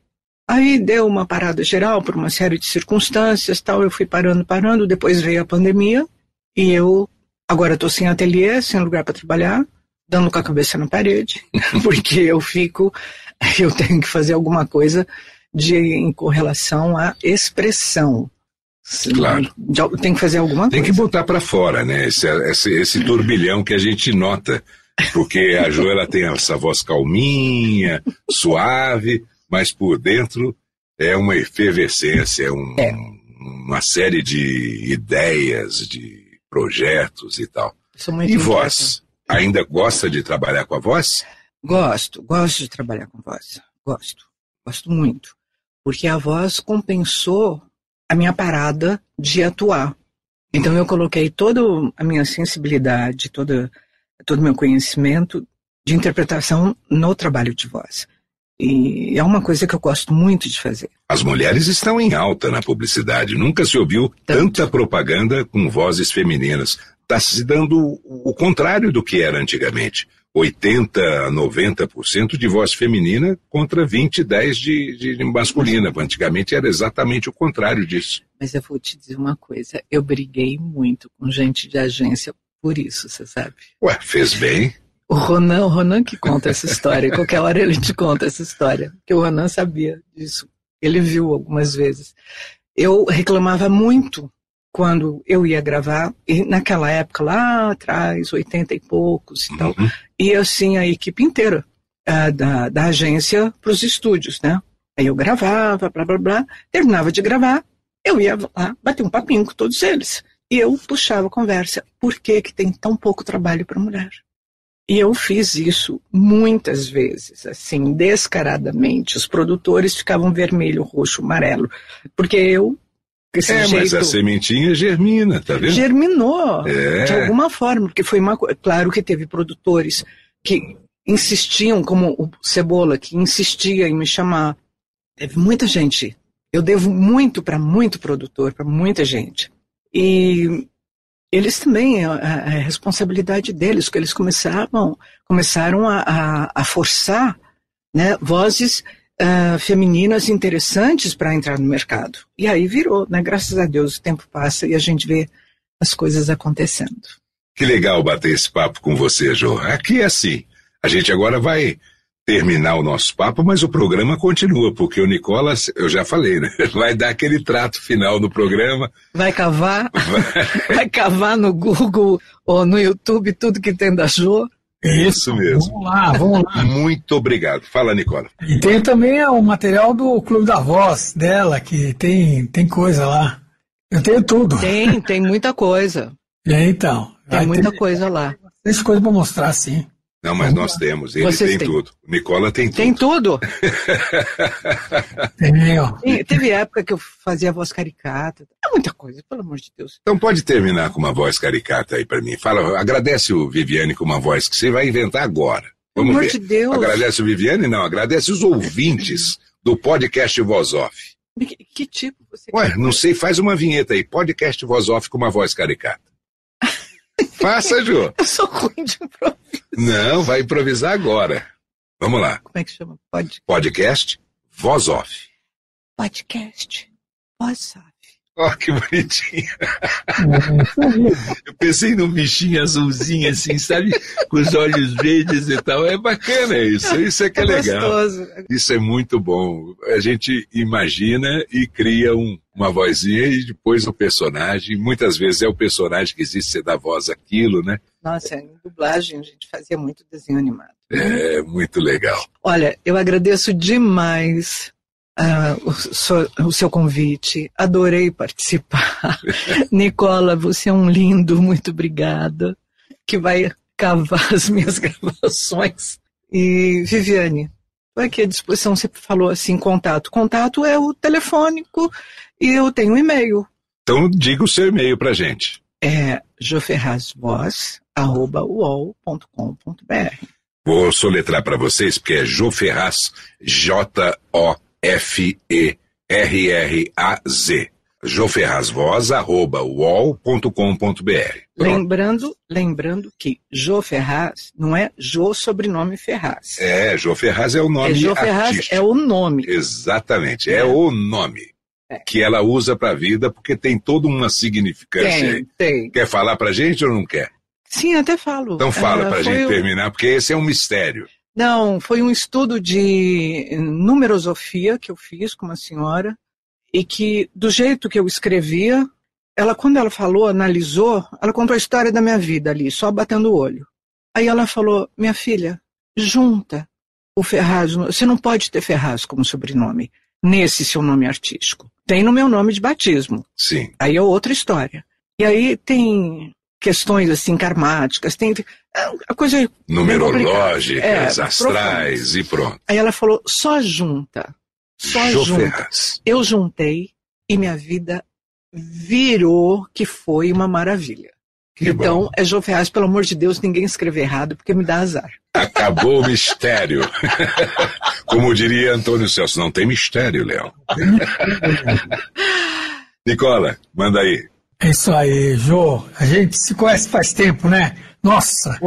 Aí deu uma parada geral por uma série de circunstâncias, tal. Eu fui parando, parando. Depois veio a pandemia e eu agora estou sem ateliê, sem lugar para trabalhar, dando com a cabeça na parede, *laughs* porque eu fico, eu tenho que fazer alguma coisa de em correlação à expressão. Claro. Tem que fazer alguma Tem que coisa. botar para fora, né? Esse, esse, esse turbilhão que a gente nota. Porque a Jo ela tem essa voz calminha, suave, mas por dentro é uma efervescência, é um- É. uma série de ideias, de projetos e tal. E voz? Ainda gosta de trabalhar com a voz? Gosto, gosto de trabalhar com voz. Gosto, gosto muito. Porque a voz compensou a minha parada de atuar. Então eu coloquei toda a minha sensibilidade, toda, todo o meu conhecimento de interpretação no trabalho de voz. E é uma coisa que eu gosto muito de fazer. As mulheres estão em alta na publicidade. Nunca se ouviu Tanto. tanta propaganda com vozes femininas. Está se dando o contrário do que era antigamente. 80, 90% de voz feminina contra 20, 10 de, de, de masculina. Antigamente era exatamente o contrário disso. Mas eu vou te dizer uma coisa, eu briguei muito com gente de agência por isso, você sabe? Ué, fez bem. O Ronan, o Ronan que conta essa história, qualquer hora ele te conta essa história, porque o Ronan sabia disso, ele viu algumas vezes. Eu reclamava muito quando eu ia gravar, e naquela época lá atrás, 80 e poucos e tal, Uhum. ia assim a equipe inteira ah, da, da agência para os estúdios, né? Aí eu gravava, blá blá blá, terminava de gravar, eu ia lá bater um papinho com todos eles. E eu puxava a conversa. Por que, que tem tão pouco trabalho para mulher? E eu fiz isso muitas vezes, assim, descaradamente. Os produtores ficavam vermelho, roxo, amarelo. Porque eu, esse É, jeito, mas a sementinha germina, tá vendo? germinou É. de alguma forma, porque foi uma. Claro que teve produtores que insistiam, como o Cebola, que insistia em me chamar. Teve muita gente. Eu devo muito para muito produtor, para muita gente. E eles também, a, a- responsabilidade deles, que eles começaram, começaram a, a, a forçar né, vozes ah, femininas interessantes para entrar no mercado. E aí virou, né? Graças a Deus o tempo passa e a gente vê as coisas acontecendo. Que legal bater esse papo com você, Jô. Aqui é assim. A gente agora vai terminar o nosso papo, mas o programa continua, porque o Nicolas, eu já falei, né? *laughs* Vai dar aquele trato final no programa. Vai cavar, *laughs* vai cavar no Google ou no YouTube tudo que tem da Jo. Isso mesmo. Vamos lá, vamos lá. Muito obrigado. Fala, Nicola. E tem também o material do Clube da Voz dela, que tem, tem coisa lá. Eu tenho tudo. Tem, tem muita coisa. Aí, então. Tem muita ter coisa lá. bastante coisa para mostrar, sim. Não, mas nós temos. Ele Vocês tem têm. tudo. Nicola tem tudo. Tem tudo. *laughs* Tem, ó. Teve época que eu fazia voz caricata. É muita coisa, pelo amor de Deus. Então pode terminar com uma voz caricata aí pra mim. Fala, agradece o Viviane com uma voz que você vai inventar agora. Pelo Vamos amor ver. de Deus. Agradece o Viviane? Não, agradece os ouvintes do podcast Voz Off. Que, que tipo você Ué, não sei, faz uma vinheta aí. Podcast Voz Off com uma voz caricata. Faça, Jô. *laughs* Eu sou ruim de improviso. Não, vai improvisar agora. Vamos lá. Como é que chama? Pod, Podcast Voz Off. podcast. WhatsApp. Ó, que bonitinho. Eu pensei num bichinho azulzinho assim, sabe? Com os olhos verdes e tal. É bacana isso. Isso é que é, legal. gostoso. Isso é muito bom. A gente imagina e cria um- uma vozinha e depois o personagem. Muitas vezes é o personagem que existe, você dá voz àquilo, né? Nossa, em dublagem a gente fazia muito desenho animado. É muito legal. Olha, eu agradeço demais ah, o, so- o seu convite. Adorei participar. *laughs* Nicola, você é um lindo, muito obrigada. Que vai cavar as minhas *laughs* gravações. E Viviane, estou aqui à disposição. Você falou assim, contato. Contato é o telefônico e eu tenho um e-mail. Então diga o seu e-mail pra gente. É joferrazvoz.uol.com.br. Vou soletrar para vocês, porque é Jô Ferraz, J-O-F-E-R-R-A-Z. joferrazvoz.uol.com.br. Pronto. Lembrando, lembrando que Jô Ferraz não é Jô sobrenome Ferraz. É, Jô Ferraz é o nome É Jô Ferraz artístico. é o nome. Exatamente, é o nome É. que ela usa para a vida, porque tem toda uma significância. Tem, tem. Quer falar pra gente ou não quer? Sim, até falo. Então fala pra foi gente o- terminar, porque esse é um mistério. Não, foi um estudo de numerosofia que eu fiz com uma senhora e que, do jeito que eu escrevia, ela, quando ela falou, analisou, ela contou a história da minha vida ali, só batendo o olho. Aí ela falou, minha filha, junta o Ferraz, você não pode ter Ferraz como sobrenome, nesse seu nome artístico. Tem no meu nome de batismo, Sim. aí é outra história. E aí tem questões assim karmáticas, tem é, a coisa Numerológicas, É, astrais e pronto. Aí ela falou, só junta. Só junta. Eu juntei e minha vida virou que foi uma maravilha. Que então, bom. é Jô Ferraz, pelo amor de Deus, ninguém escrever errado, porque me dá azar. Acabou o mistério. *laughs* Como diria Antônio Celso, não tem mistério, Léo. Nicola, manda aí. É isso aí, Jô. A gente se conhece faz tempo, né? Nossa!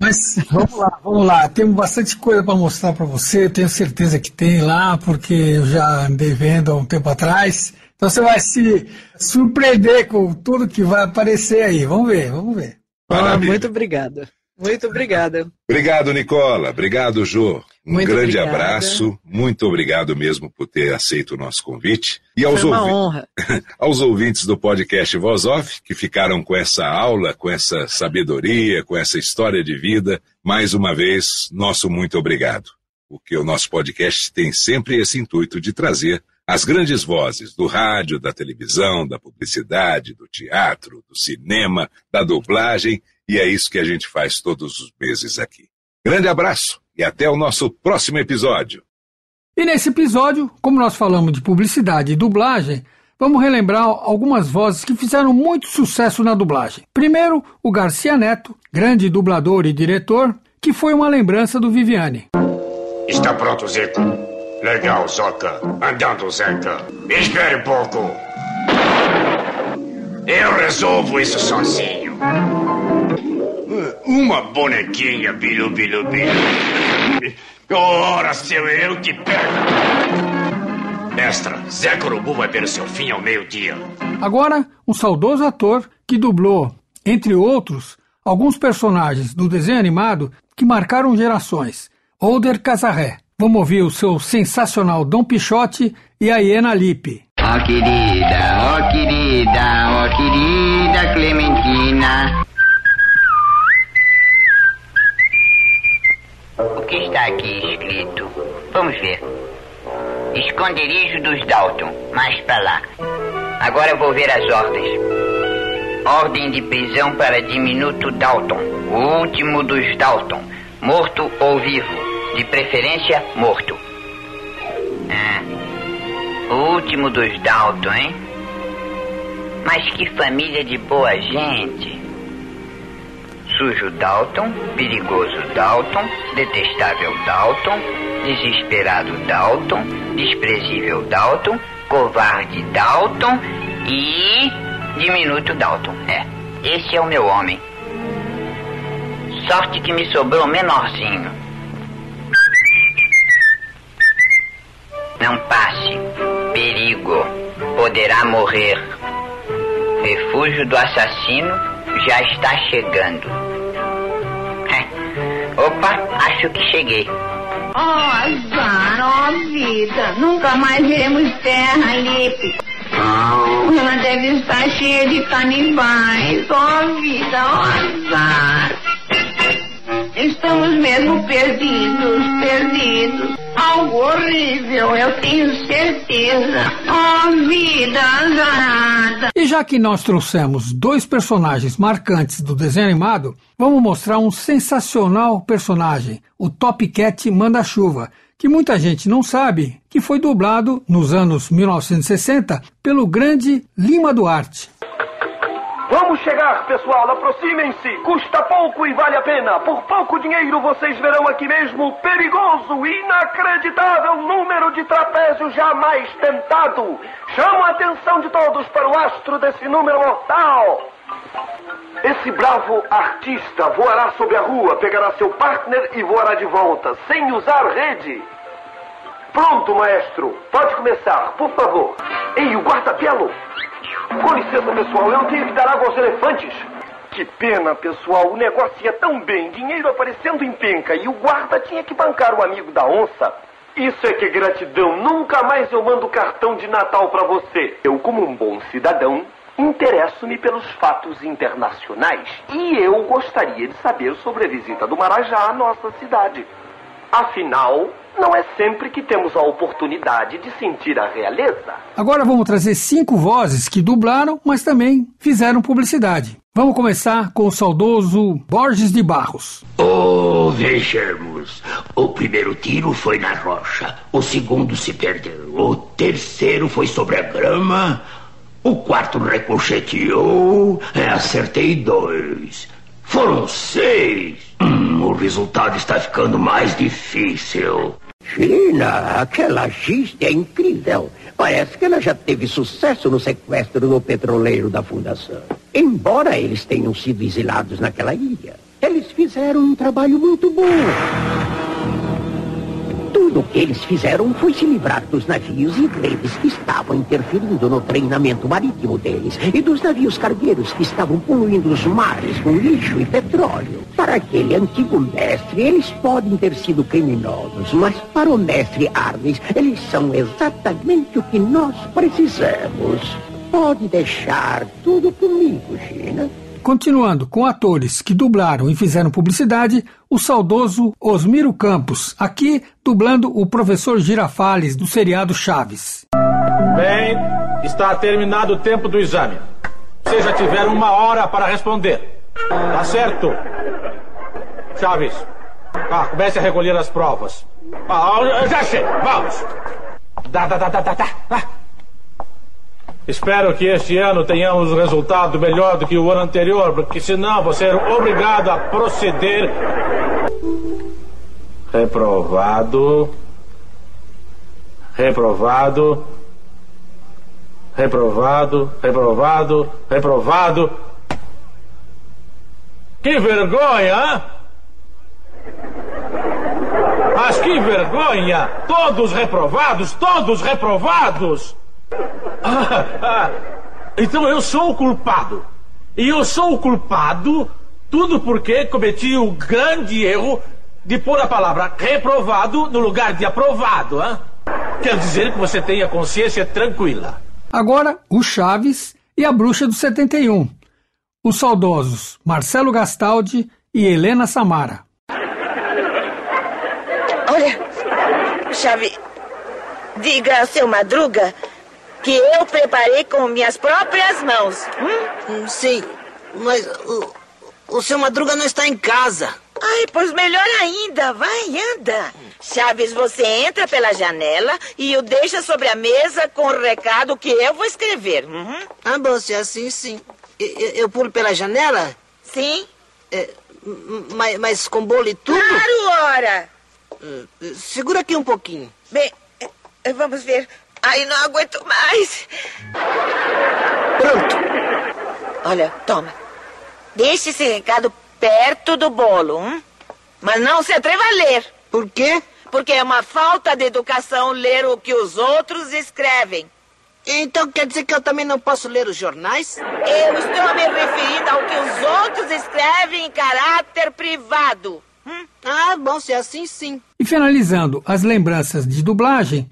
Mas vamos lá, vamos lá. Temos bastante coisa para mostrar para você. Eu tenho certeza que tem lá, porque eu já andei vendo há um tempo atrás. Então você vai se surpreender com tudo que vai aparecer aí. Vamos ver, vamos ver. Ah, muito obrigada. Muito obrigada. Obrigado, Nicola. Obrigado, Jô. Um Muito grande obrigada. abraço. Muito obrigado mesmo por ter aceito o nosso convite. E aos, ouvi- *laughs* aos ouvintes do podcast Voz Off, que ficaram com essa aula, com essa sabedoria, com essa história de vida, mais uma vez, nosso muito obrigado. Porque o nosso podcast tem sempre esse intuito de trazer as grandes vozes do rádio, da televisão, da publicidade, do teatro, do cinema, da dublagem, e é isso que a gente faz todos os meses aqui. Grande abraço e até o nosso próximo episódio. E nesse episódio, como nós falamos de publicidade e dublagem, vamos relembrar algumas vozes que fizeram muito sucesso na dublagem. Primeiro, o Garcia Neto, grande dublador e diretor, que foi uma lembrança do Viviane. Está pronto, Zico. Legal, Zoca. Andando, Zeca. Espere um pouco. Eu resolvo isso sozinho. Uma bonequinha, bilu, bilu, bilu. Ora, seu eu que pego. Mestra, Zeca Urubu vai ver o seu fim ao meio-dia. Agora, um saudoso ator que dublou, entre outros, alguns personagens do desenho animado que marcaram gerações. Older Casarré. Vamos ouvir o seu sensacional Dom Pichote e a Hiena Lipe. Ó querida, ó querida, ó querida Clementina. O que está aqui escrito? Vamos ver. Esconderijo dos Dalton, mais pra lá. Agora eu vou ver as ordens. Ordem de prisão para diminuto Dalton, o último dos Dalton. Morto ou vivo? De preferência, morto. É. O último dos Dalton, hein? Mas que família de boa gente. Sujo Dalton, perigoso Dalton, detestável Dalton, desesperado Dalton, desprezível Dalton, covarde Dalton e diminuto Dalton. É, esse é o meu homem. Sorte que me sobrou menorzinho. Não passe. Perigo. Poderá morrer. Refúgio do assassino já está chegando. Opa, acho que cheguei. Oh, azar, oh vida, nunca mais veremos terra, Lipe. Oh, ela deve estar cheia de canibais. Oh vida, oh azar. Estamos mesmo perdidos, perdidos. Algo horrível, eu tenho certeza. Oh, vida azarada. E já que nós trouxemos dois personagens marcantes do desenho animado, vamos mostrar um sensacional personagem, o Top Cat Manda-Chuva, que muita gente não sabe que foi dublado nos anos 1960 pelo grande Lima Duarte. Vamos chegar, pessoal, aproximem-se. Custa pouco e vale a pena. Por pouco dinheiro vocês verão aqui mesmo o perigoso, inacreditável número de trapézio jamais tentado. Chamo a atenção de todos para o astro desse número mortal. Esse bravo artista voará sobre a rua, pegará seu partner e voará de volta, sem usar rede. Pronto, maestro. Pode começar, por favor. Ei, o guarda-pelo. Com licença, pessoal, eu tenho que dar água aos elefantes. Que pena, pessoal, o negócio ia tão bem, dinheiro aparecendo em penca e o guarda tinha que bancar o amigo da onça. Isso é que é gratidão, nunca mais eu mando cartão de Natal para você. Eu, como um bom cidadão, interesso-me pelos fatos internacionais e eu gostaria de saber sobre a visita do Marajá à nossa cidade. Afinal, não é sempre que temos a oportunidade de sentir a realeza. Agora vamos trazer cinco vozes que dublaram, mas também fizeram publicidade. Vamos começar com o saudoso Borges de Barros. Oh, vejamos. O primeiro tiro foi na rocha, o segundo se perdeu, o terceiro foi sobre a grama, o quarto ricocheteou, acertei dois. Foram seis. Hum, o resultado está ficando mais difícil. China, aquela gista é incrível. Parece que ela já teve sucesso no sequestro do petroleiro da Fundação. Embora eles tenham sido exilados naquela ilha, eles fizeram um trabalho muito bom. Tudo o que eles fizeram foi se livrar dos navios ingleses que estavam interferindo no treinamento marítimo deles e dos navios cargueiros que estavam poluindo os mares com lixo e petróleo. Para aquele antigo mestre, eles podem ter sido criminosos, mas para o mestre Arnes, eles são exatamente o que nós precisamos. Pode deixar tudo comigo, Gina. Continuando com atores que dublaram e fizeram publicidade, o saudoso Osmiro Campos, aqui dublando o professor Girafales do seriado Chaves. Bem, está terminado o tempo do exame. Vocês já tiveram uma hora para responder. Tá certo? Chaves, ah, comece a recolher as provas. Ah, já sei, vamos. Dá, dá, dá, dá, dá, dá. Espero que este ano tenhamos um resultado melhor do que o ano anterior, porque senão vou ser obrigado a proceder. Reprovado. Reprovado. Reprovado. Reprovado. Reprovado. Que vergonha! Mas que vergonha! Todos reprovados! Todos reprovados! Ah, ah, então eu sou o culpado. E eu sou o culpado tudo porque cometi o grande erro de pôr a palavra reprovado no lugar de aprovado. Hein? Quer dizer que você tem a consciência tranquila. Agora, o Chaves e a Bruxa do 71. Os saudosos Marcelo Gastaldi e Helena Samara. Olha, Chave, diga ao seu Madruga que eu preparei com minhas próprias mãos. Hum? Sim, mas o, o seu Madruga não está em casa. Ai, pois melhor ainda. Vai, anda. Chaves, você entra pela janela e o deixa sobre a mesa com o recado que eu vou escrever. Uhum. Ah, bom, se é assim, sim. Eu, eu pulo pela janela? Sim. É, mas, mas, com bolo e tudo? Claro, ora. Uh, segura aqui um pouquinho. Bem, é, vamos ver. Ai, não aguento mais. Pronto. Olha, toma. Deixe esse recado perto do bolo, hein? mas não se atreva a ler. Por quê? Porque é uma falta de educação ler o que os outros escrevem. Então quer dizer que eu também não posso ler os jornais? Eu estou me referindo ao que os outros escrevem em caráter privado. Hum? Ah, bom, se é assim, sim. E finalizando as lembranças de dublagem,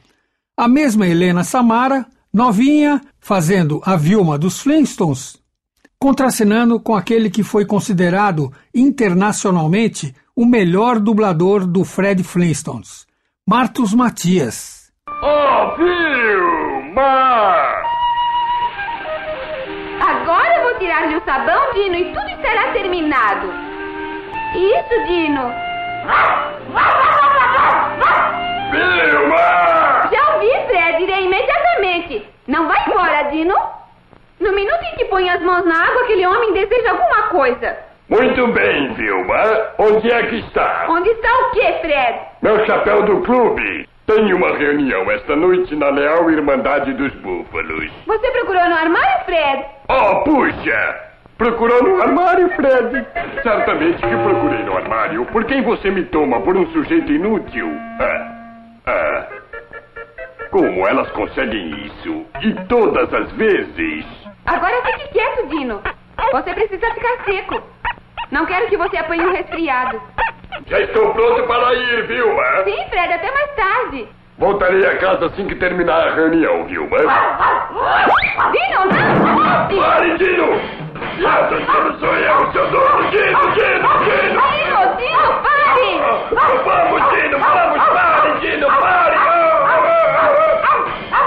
a mesma Helena Samara, novinha, fazendo a Vilma dos Flintstones, contracenando com aquele que foi considerado internacionalmente o melhor dublador do Fred Flintstones, Martus Matias. Oh, Vilma! Agora eu vou tirar-lhe o sabão, Dino, e tudo estará terminado. Isso, Dino. Vilma! Já ouvi, Fred. Irei imediatamente. Não vai embora, Dino. No minuto em que põe as mãos na água, aquele homem deseja alguma coisa. Muito bem, Vilma. Onde é que está? Onde está o quê, Fred? Meu chapéu do clube. Tenho uma reunião esta noite na Leal Irmandade dos Búfalos. Você procurou no armário, Fred? Oh, puxa! Procurou no armário, Fred? Certamente que procurei no armário. Por quem você me toma? Por um sujeito inútil? Ah, ah. Como elas conseguem isso? E todas as vezes? Agora fique quieto, Dino. Você precisa ficar seco. Não quero que você apanhe um resfriado. Já estou pronto para ir, Vilma. Sim, Fred, até mais tarde. Voltarei a casa assim que terminar a reunião, Vilma. Dino, não! Pare, Dino! Dino, Dino, pare! Vamos, Dino, vamos, pare, Dino, pare!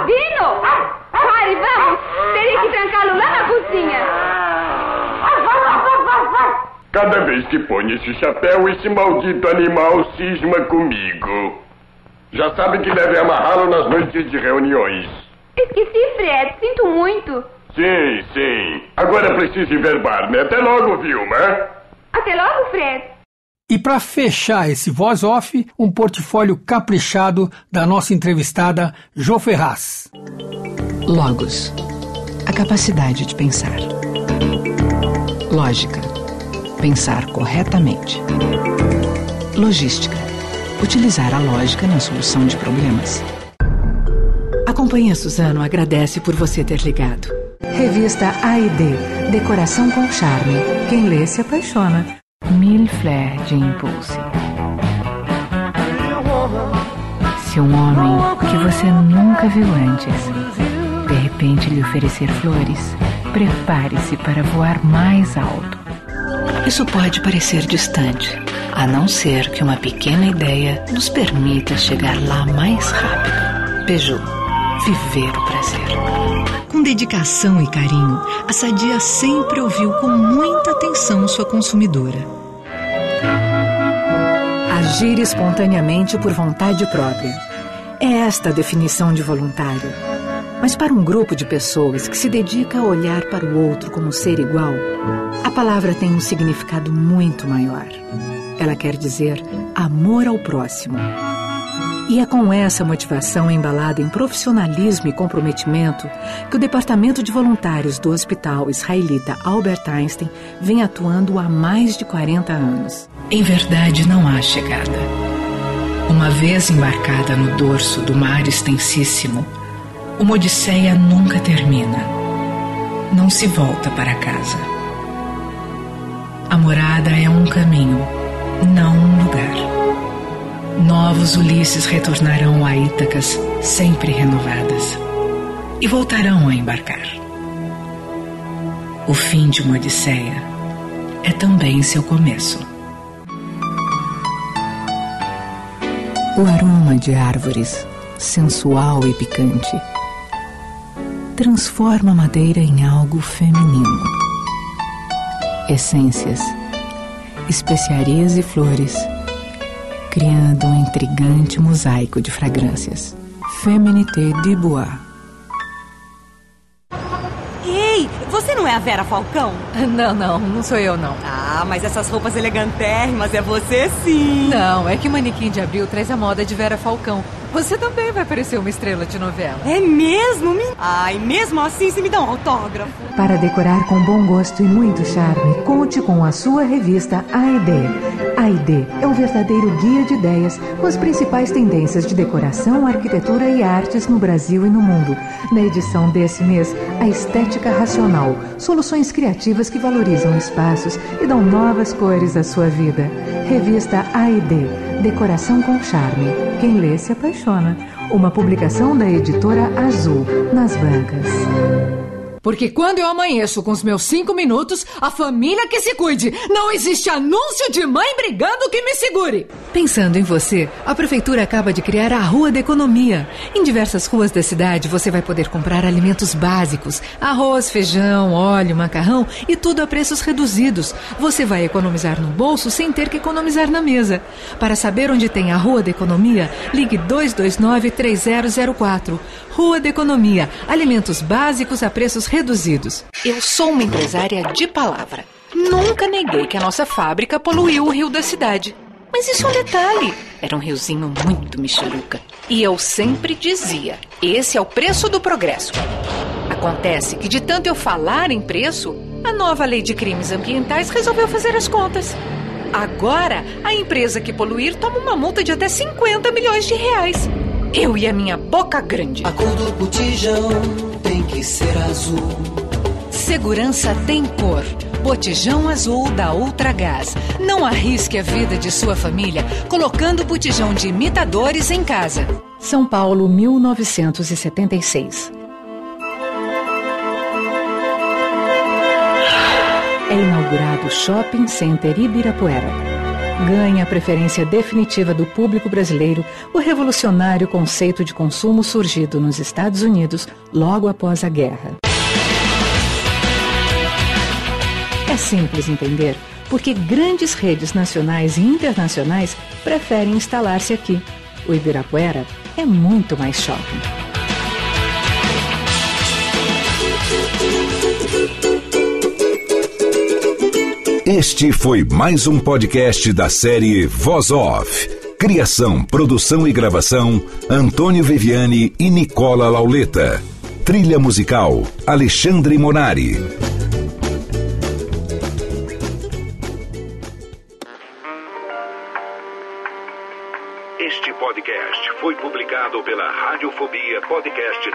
Dino! Pare, vamos! Terei que trancá-lo lá na cozinha. Cada vez que põe esse chapéu, esse maldito animal cisma comigo. Já sabe que deve amarrá-lo nas noites de reuniões. Esqueci, Fred. Sinto muito. Sim, sim. Agora preciso ver Barney. Até logo, Vilma. Até logo, Fred. E para fechar esse voz off, um portfólio caprichado da nossa entrevistada Jo Ferraz. Logos. A capacidade de pensar. Lógica. Pensar corretamente. Logística. Utilizar a lógica na solução de problemas. A Companhia Suzano agradece por você ter ligado. Revista A&D. Decoração com charme. Quem lê se apaixona. Mille Flair de Impulse. Se um homem que você nunca viu antes, de repente lhe oferecer flores, prepare-se para voar mais alto. Isso pode parecer distante, a não ser que uma pequena ideia nos permita chegar lá mais rápido. Peugeot. Viver o prazer. Com dedicação e carinho, a Sadia sempre ouviu com muita atenção sua consumidora. Agir espontaneamente por vontade própria. É esta a definição de voluntário. Mas para um grupo de pessoas que se dedica a olhar para o outro como ser igual, a palavra tem um significado muito maior. Ela quer dizer amor ao próximo. E é com essa motivação embalada em profissionalismo e comprometimento que o Departamento de Voluntários do Hospital Israelita Albert Einstein vem atuando há mais de 40 anos. Em verdade, não há chegada. Uma vez embarcada no dorso do mar extensíssimo, uma odisseia nunca termina. Não se volta para casa. A morada é um caminho, não um lugar. Novos Ulisses retornarão a Ítacas sempre renovadas e voltarão a embarcar. O fim de uma odisseia é também seu começo. O aroma de árvores, sensual e picante, transforma a madeira em algo feminino. Essências especiarias e flores, criando um intrigante mosaico de fragrâncias. Feminité de Bois. Ei, você não é a Vera Falcão? Não, não, não sou eu não. Ah, mas essas roupas elegantérrimas é você sim. Não, é que Manequim de Abril traz a moda de Vera Falcão. Você também vai parecer uma estrela de novela. É mesmo? Ai, mesmo assim você me dá um autógrafo. Para decorar com bom gosto e muito charme, conte com a sua revista AED. AID é o verdadeiro guia de ideias com as principais tendências de decoração, arquitetura e artes no Brasil e no mundo. Na edição desse mês, a estética racional, soluções criativas que valorizam espaços e dão novas cores à sua vida. Revista AID, decoração com charme. Quem lê se apaixona. Uma publicação da editora Azul, nas bancas. Porque quando eu amanheço com os meus cinco minutos, a família que se cuide. Não existe anúncio de mãe brigando que me segure. Pensando em você, a prefeitura acaba de criar a Rua da Economia. Em diversas ruas da cidade você vai poder comprar alimentos básicos: arroz, feijão, óleo, macarrão e tudo a preços reduzidos. Você vai economizar no bolso sem ter que economizar na mesa. Para saber onde tem a Rua da Economia, ligue 229 3004. Rua da Economia. Alimentos básicos a preços reduzidos. Eu sou uma empresária de palavra. Nunca neguei que a nossa fábrica poluiu o rio da cidade. Mas isso é um detalhe. Era um riozinho muito michuruca. E eu sempre dizia: esse é o preço do progresso. Acontece que, de tanto eu falar em preço, a nova lei de crimes ambientais resolveu fazer as contas. Agora, a empresa que poluir toma uma multa de até 50 milhões de reais. Eu e a minha boca grande. A cor do botijão tem que ser azul. Segurança tem cor. Botijão azul da Ultragás. Não arrisque a vida de sua família colocando botijão de imitadores em casa. São Paulo, 1976. É inaugurado o Shopping Center Ibirapuera ganha a preferência definitiva do público brasileiro o revolucionário conceito de consumo surgido nos Estados Unidos logo após a guerra. É simples entender porque grandes redes nacionais e internacionais preferem instalar-se aqui. O Ibirapuera é muito mais shopping. Este foi mais um podcast da série Voz Off. Criação, produção e gravação: Antônio Viviani e Nicola Lauleta. Trilha musical: Alexandre Monari. Este podcast foi publicado pela Radiofobia Podcast.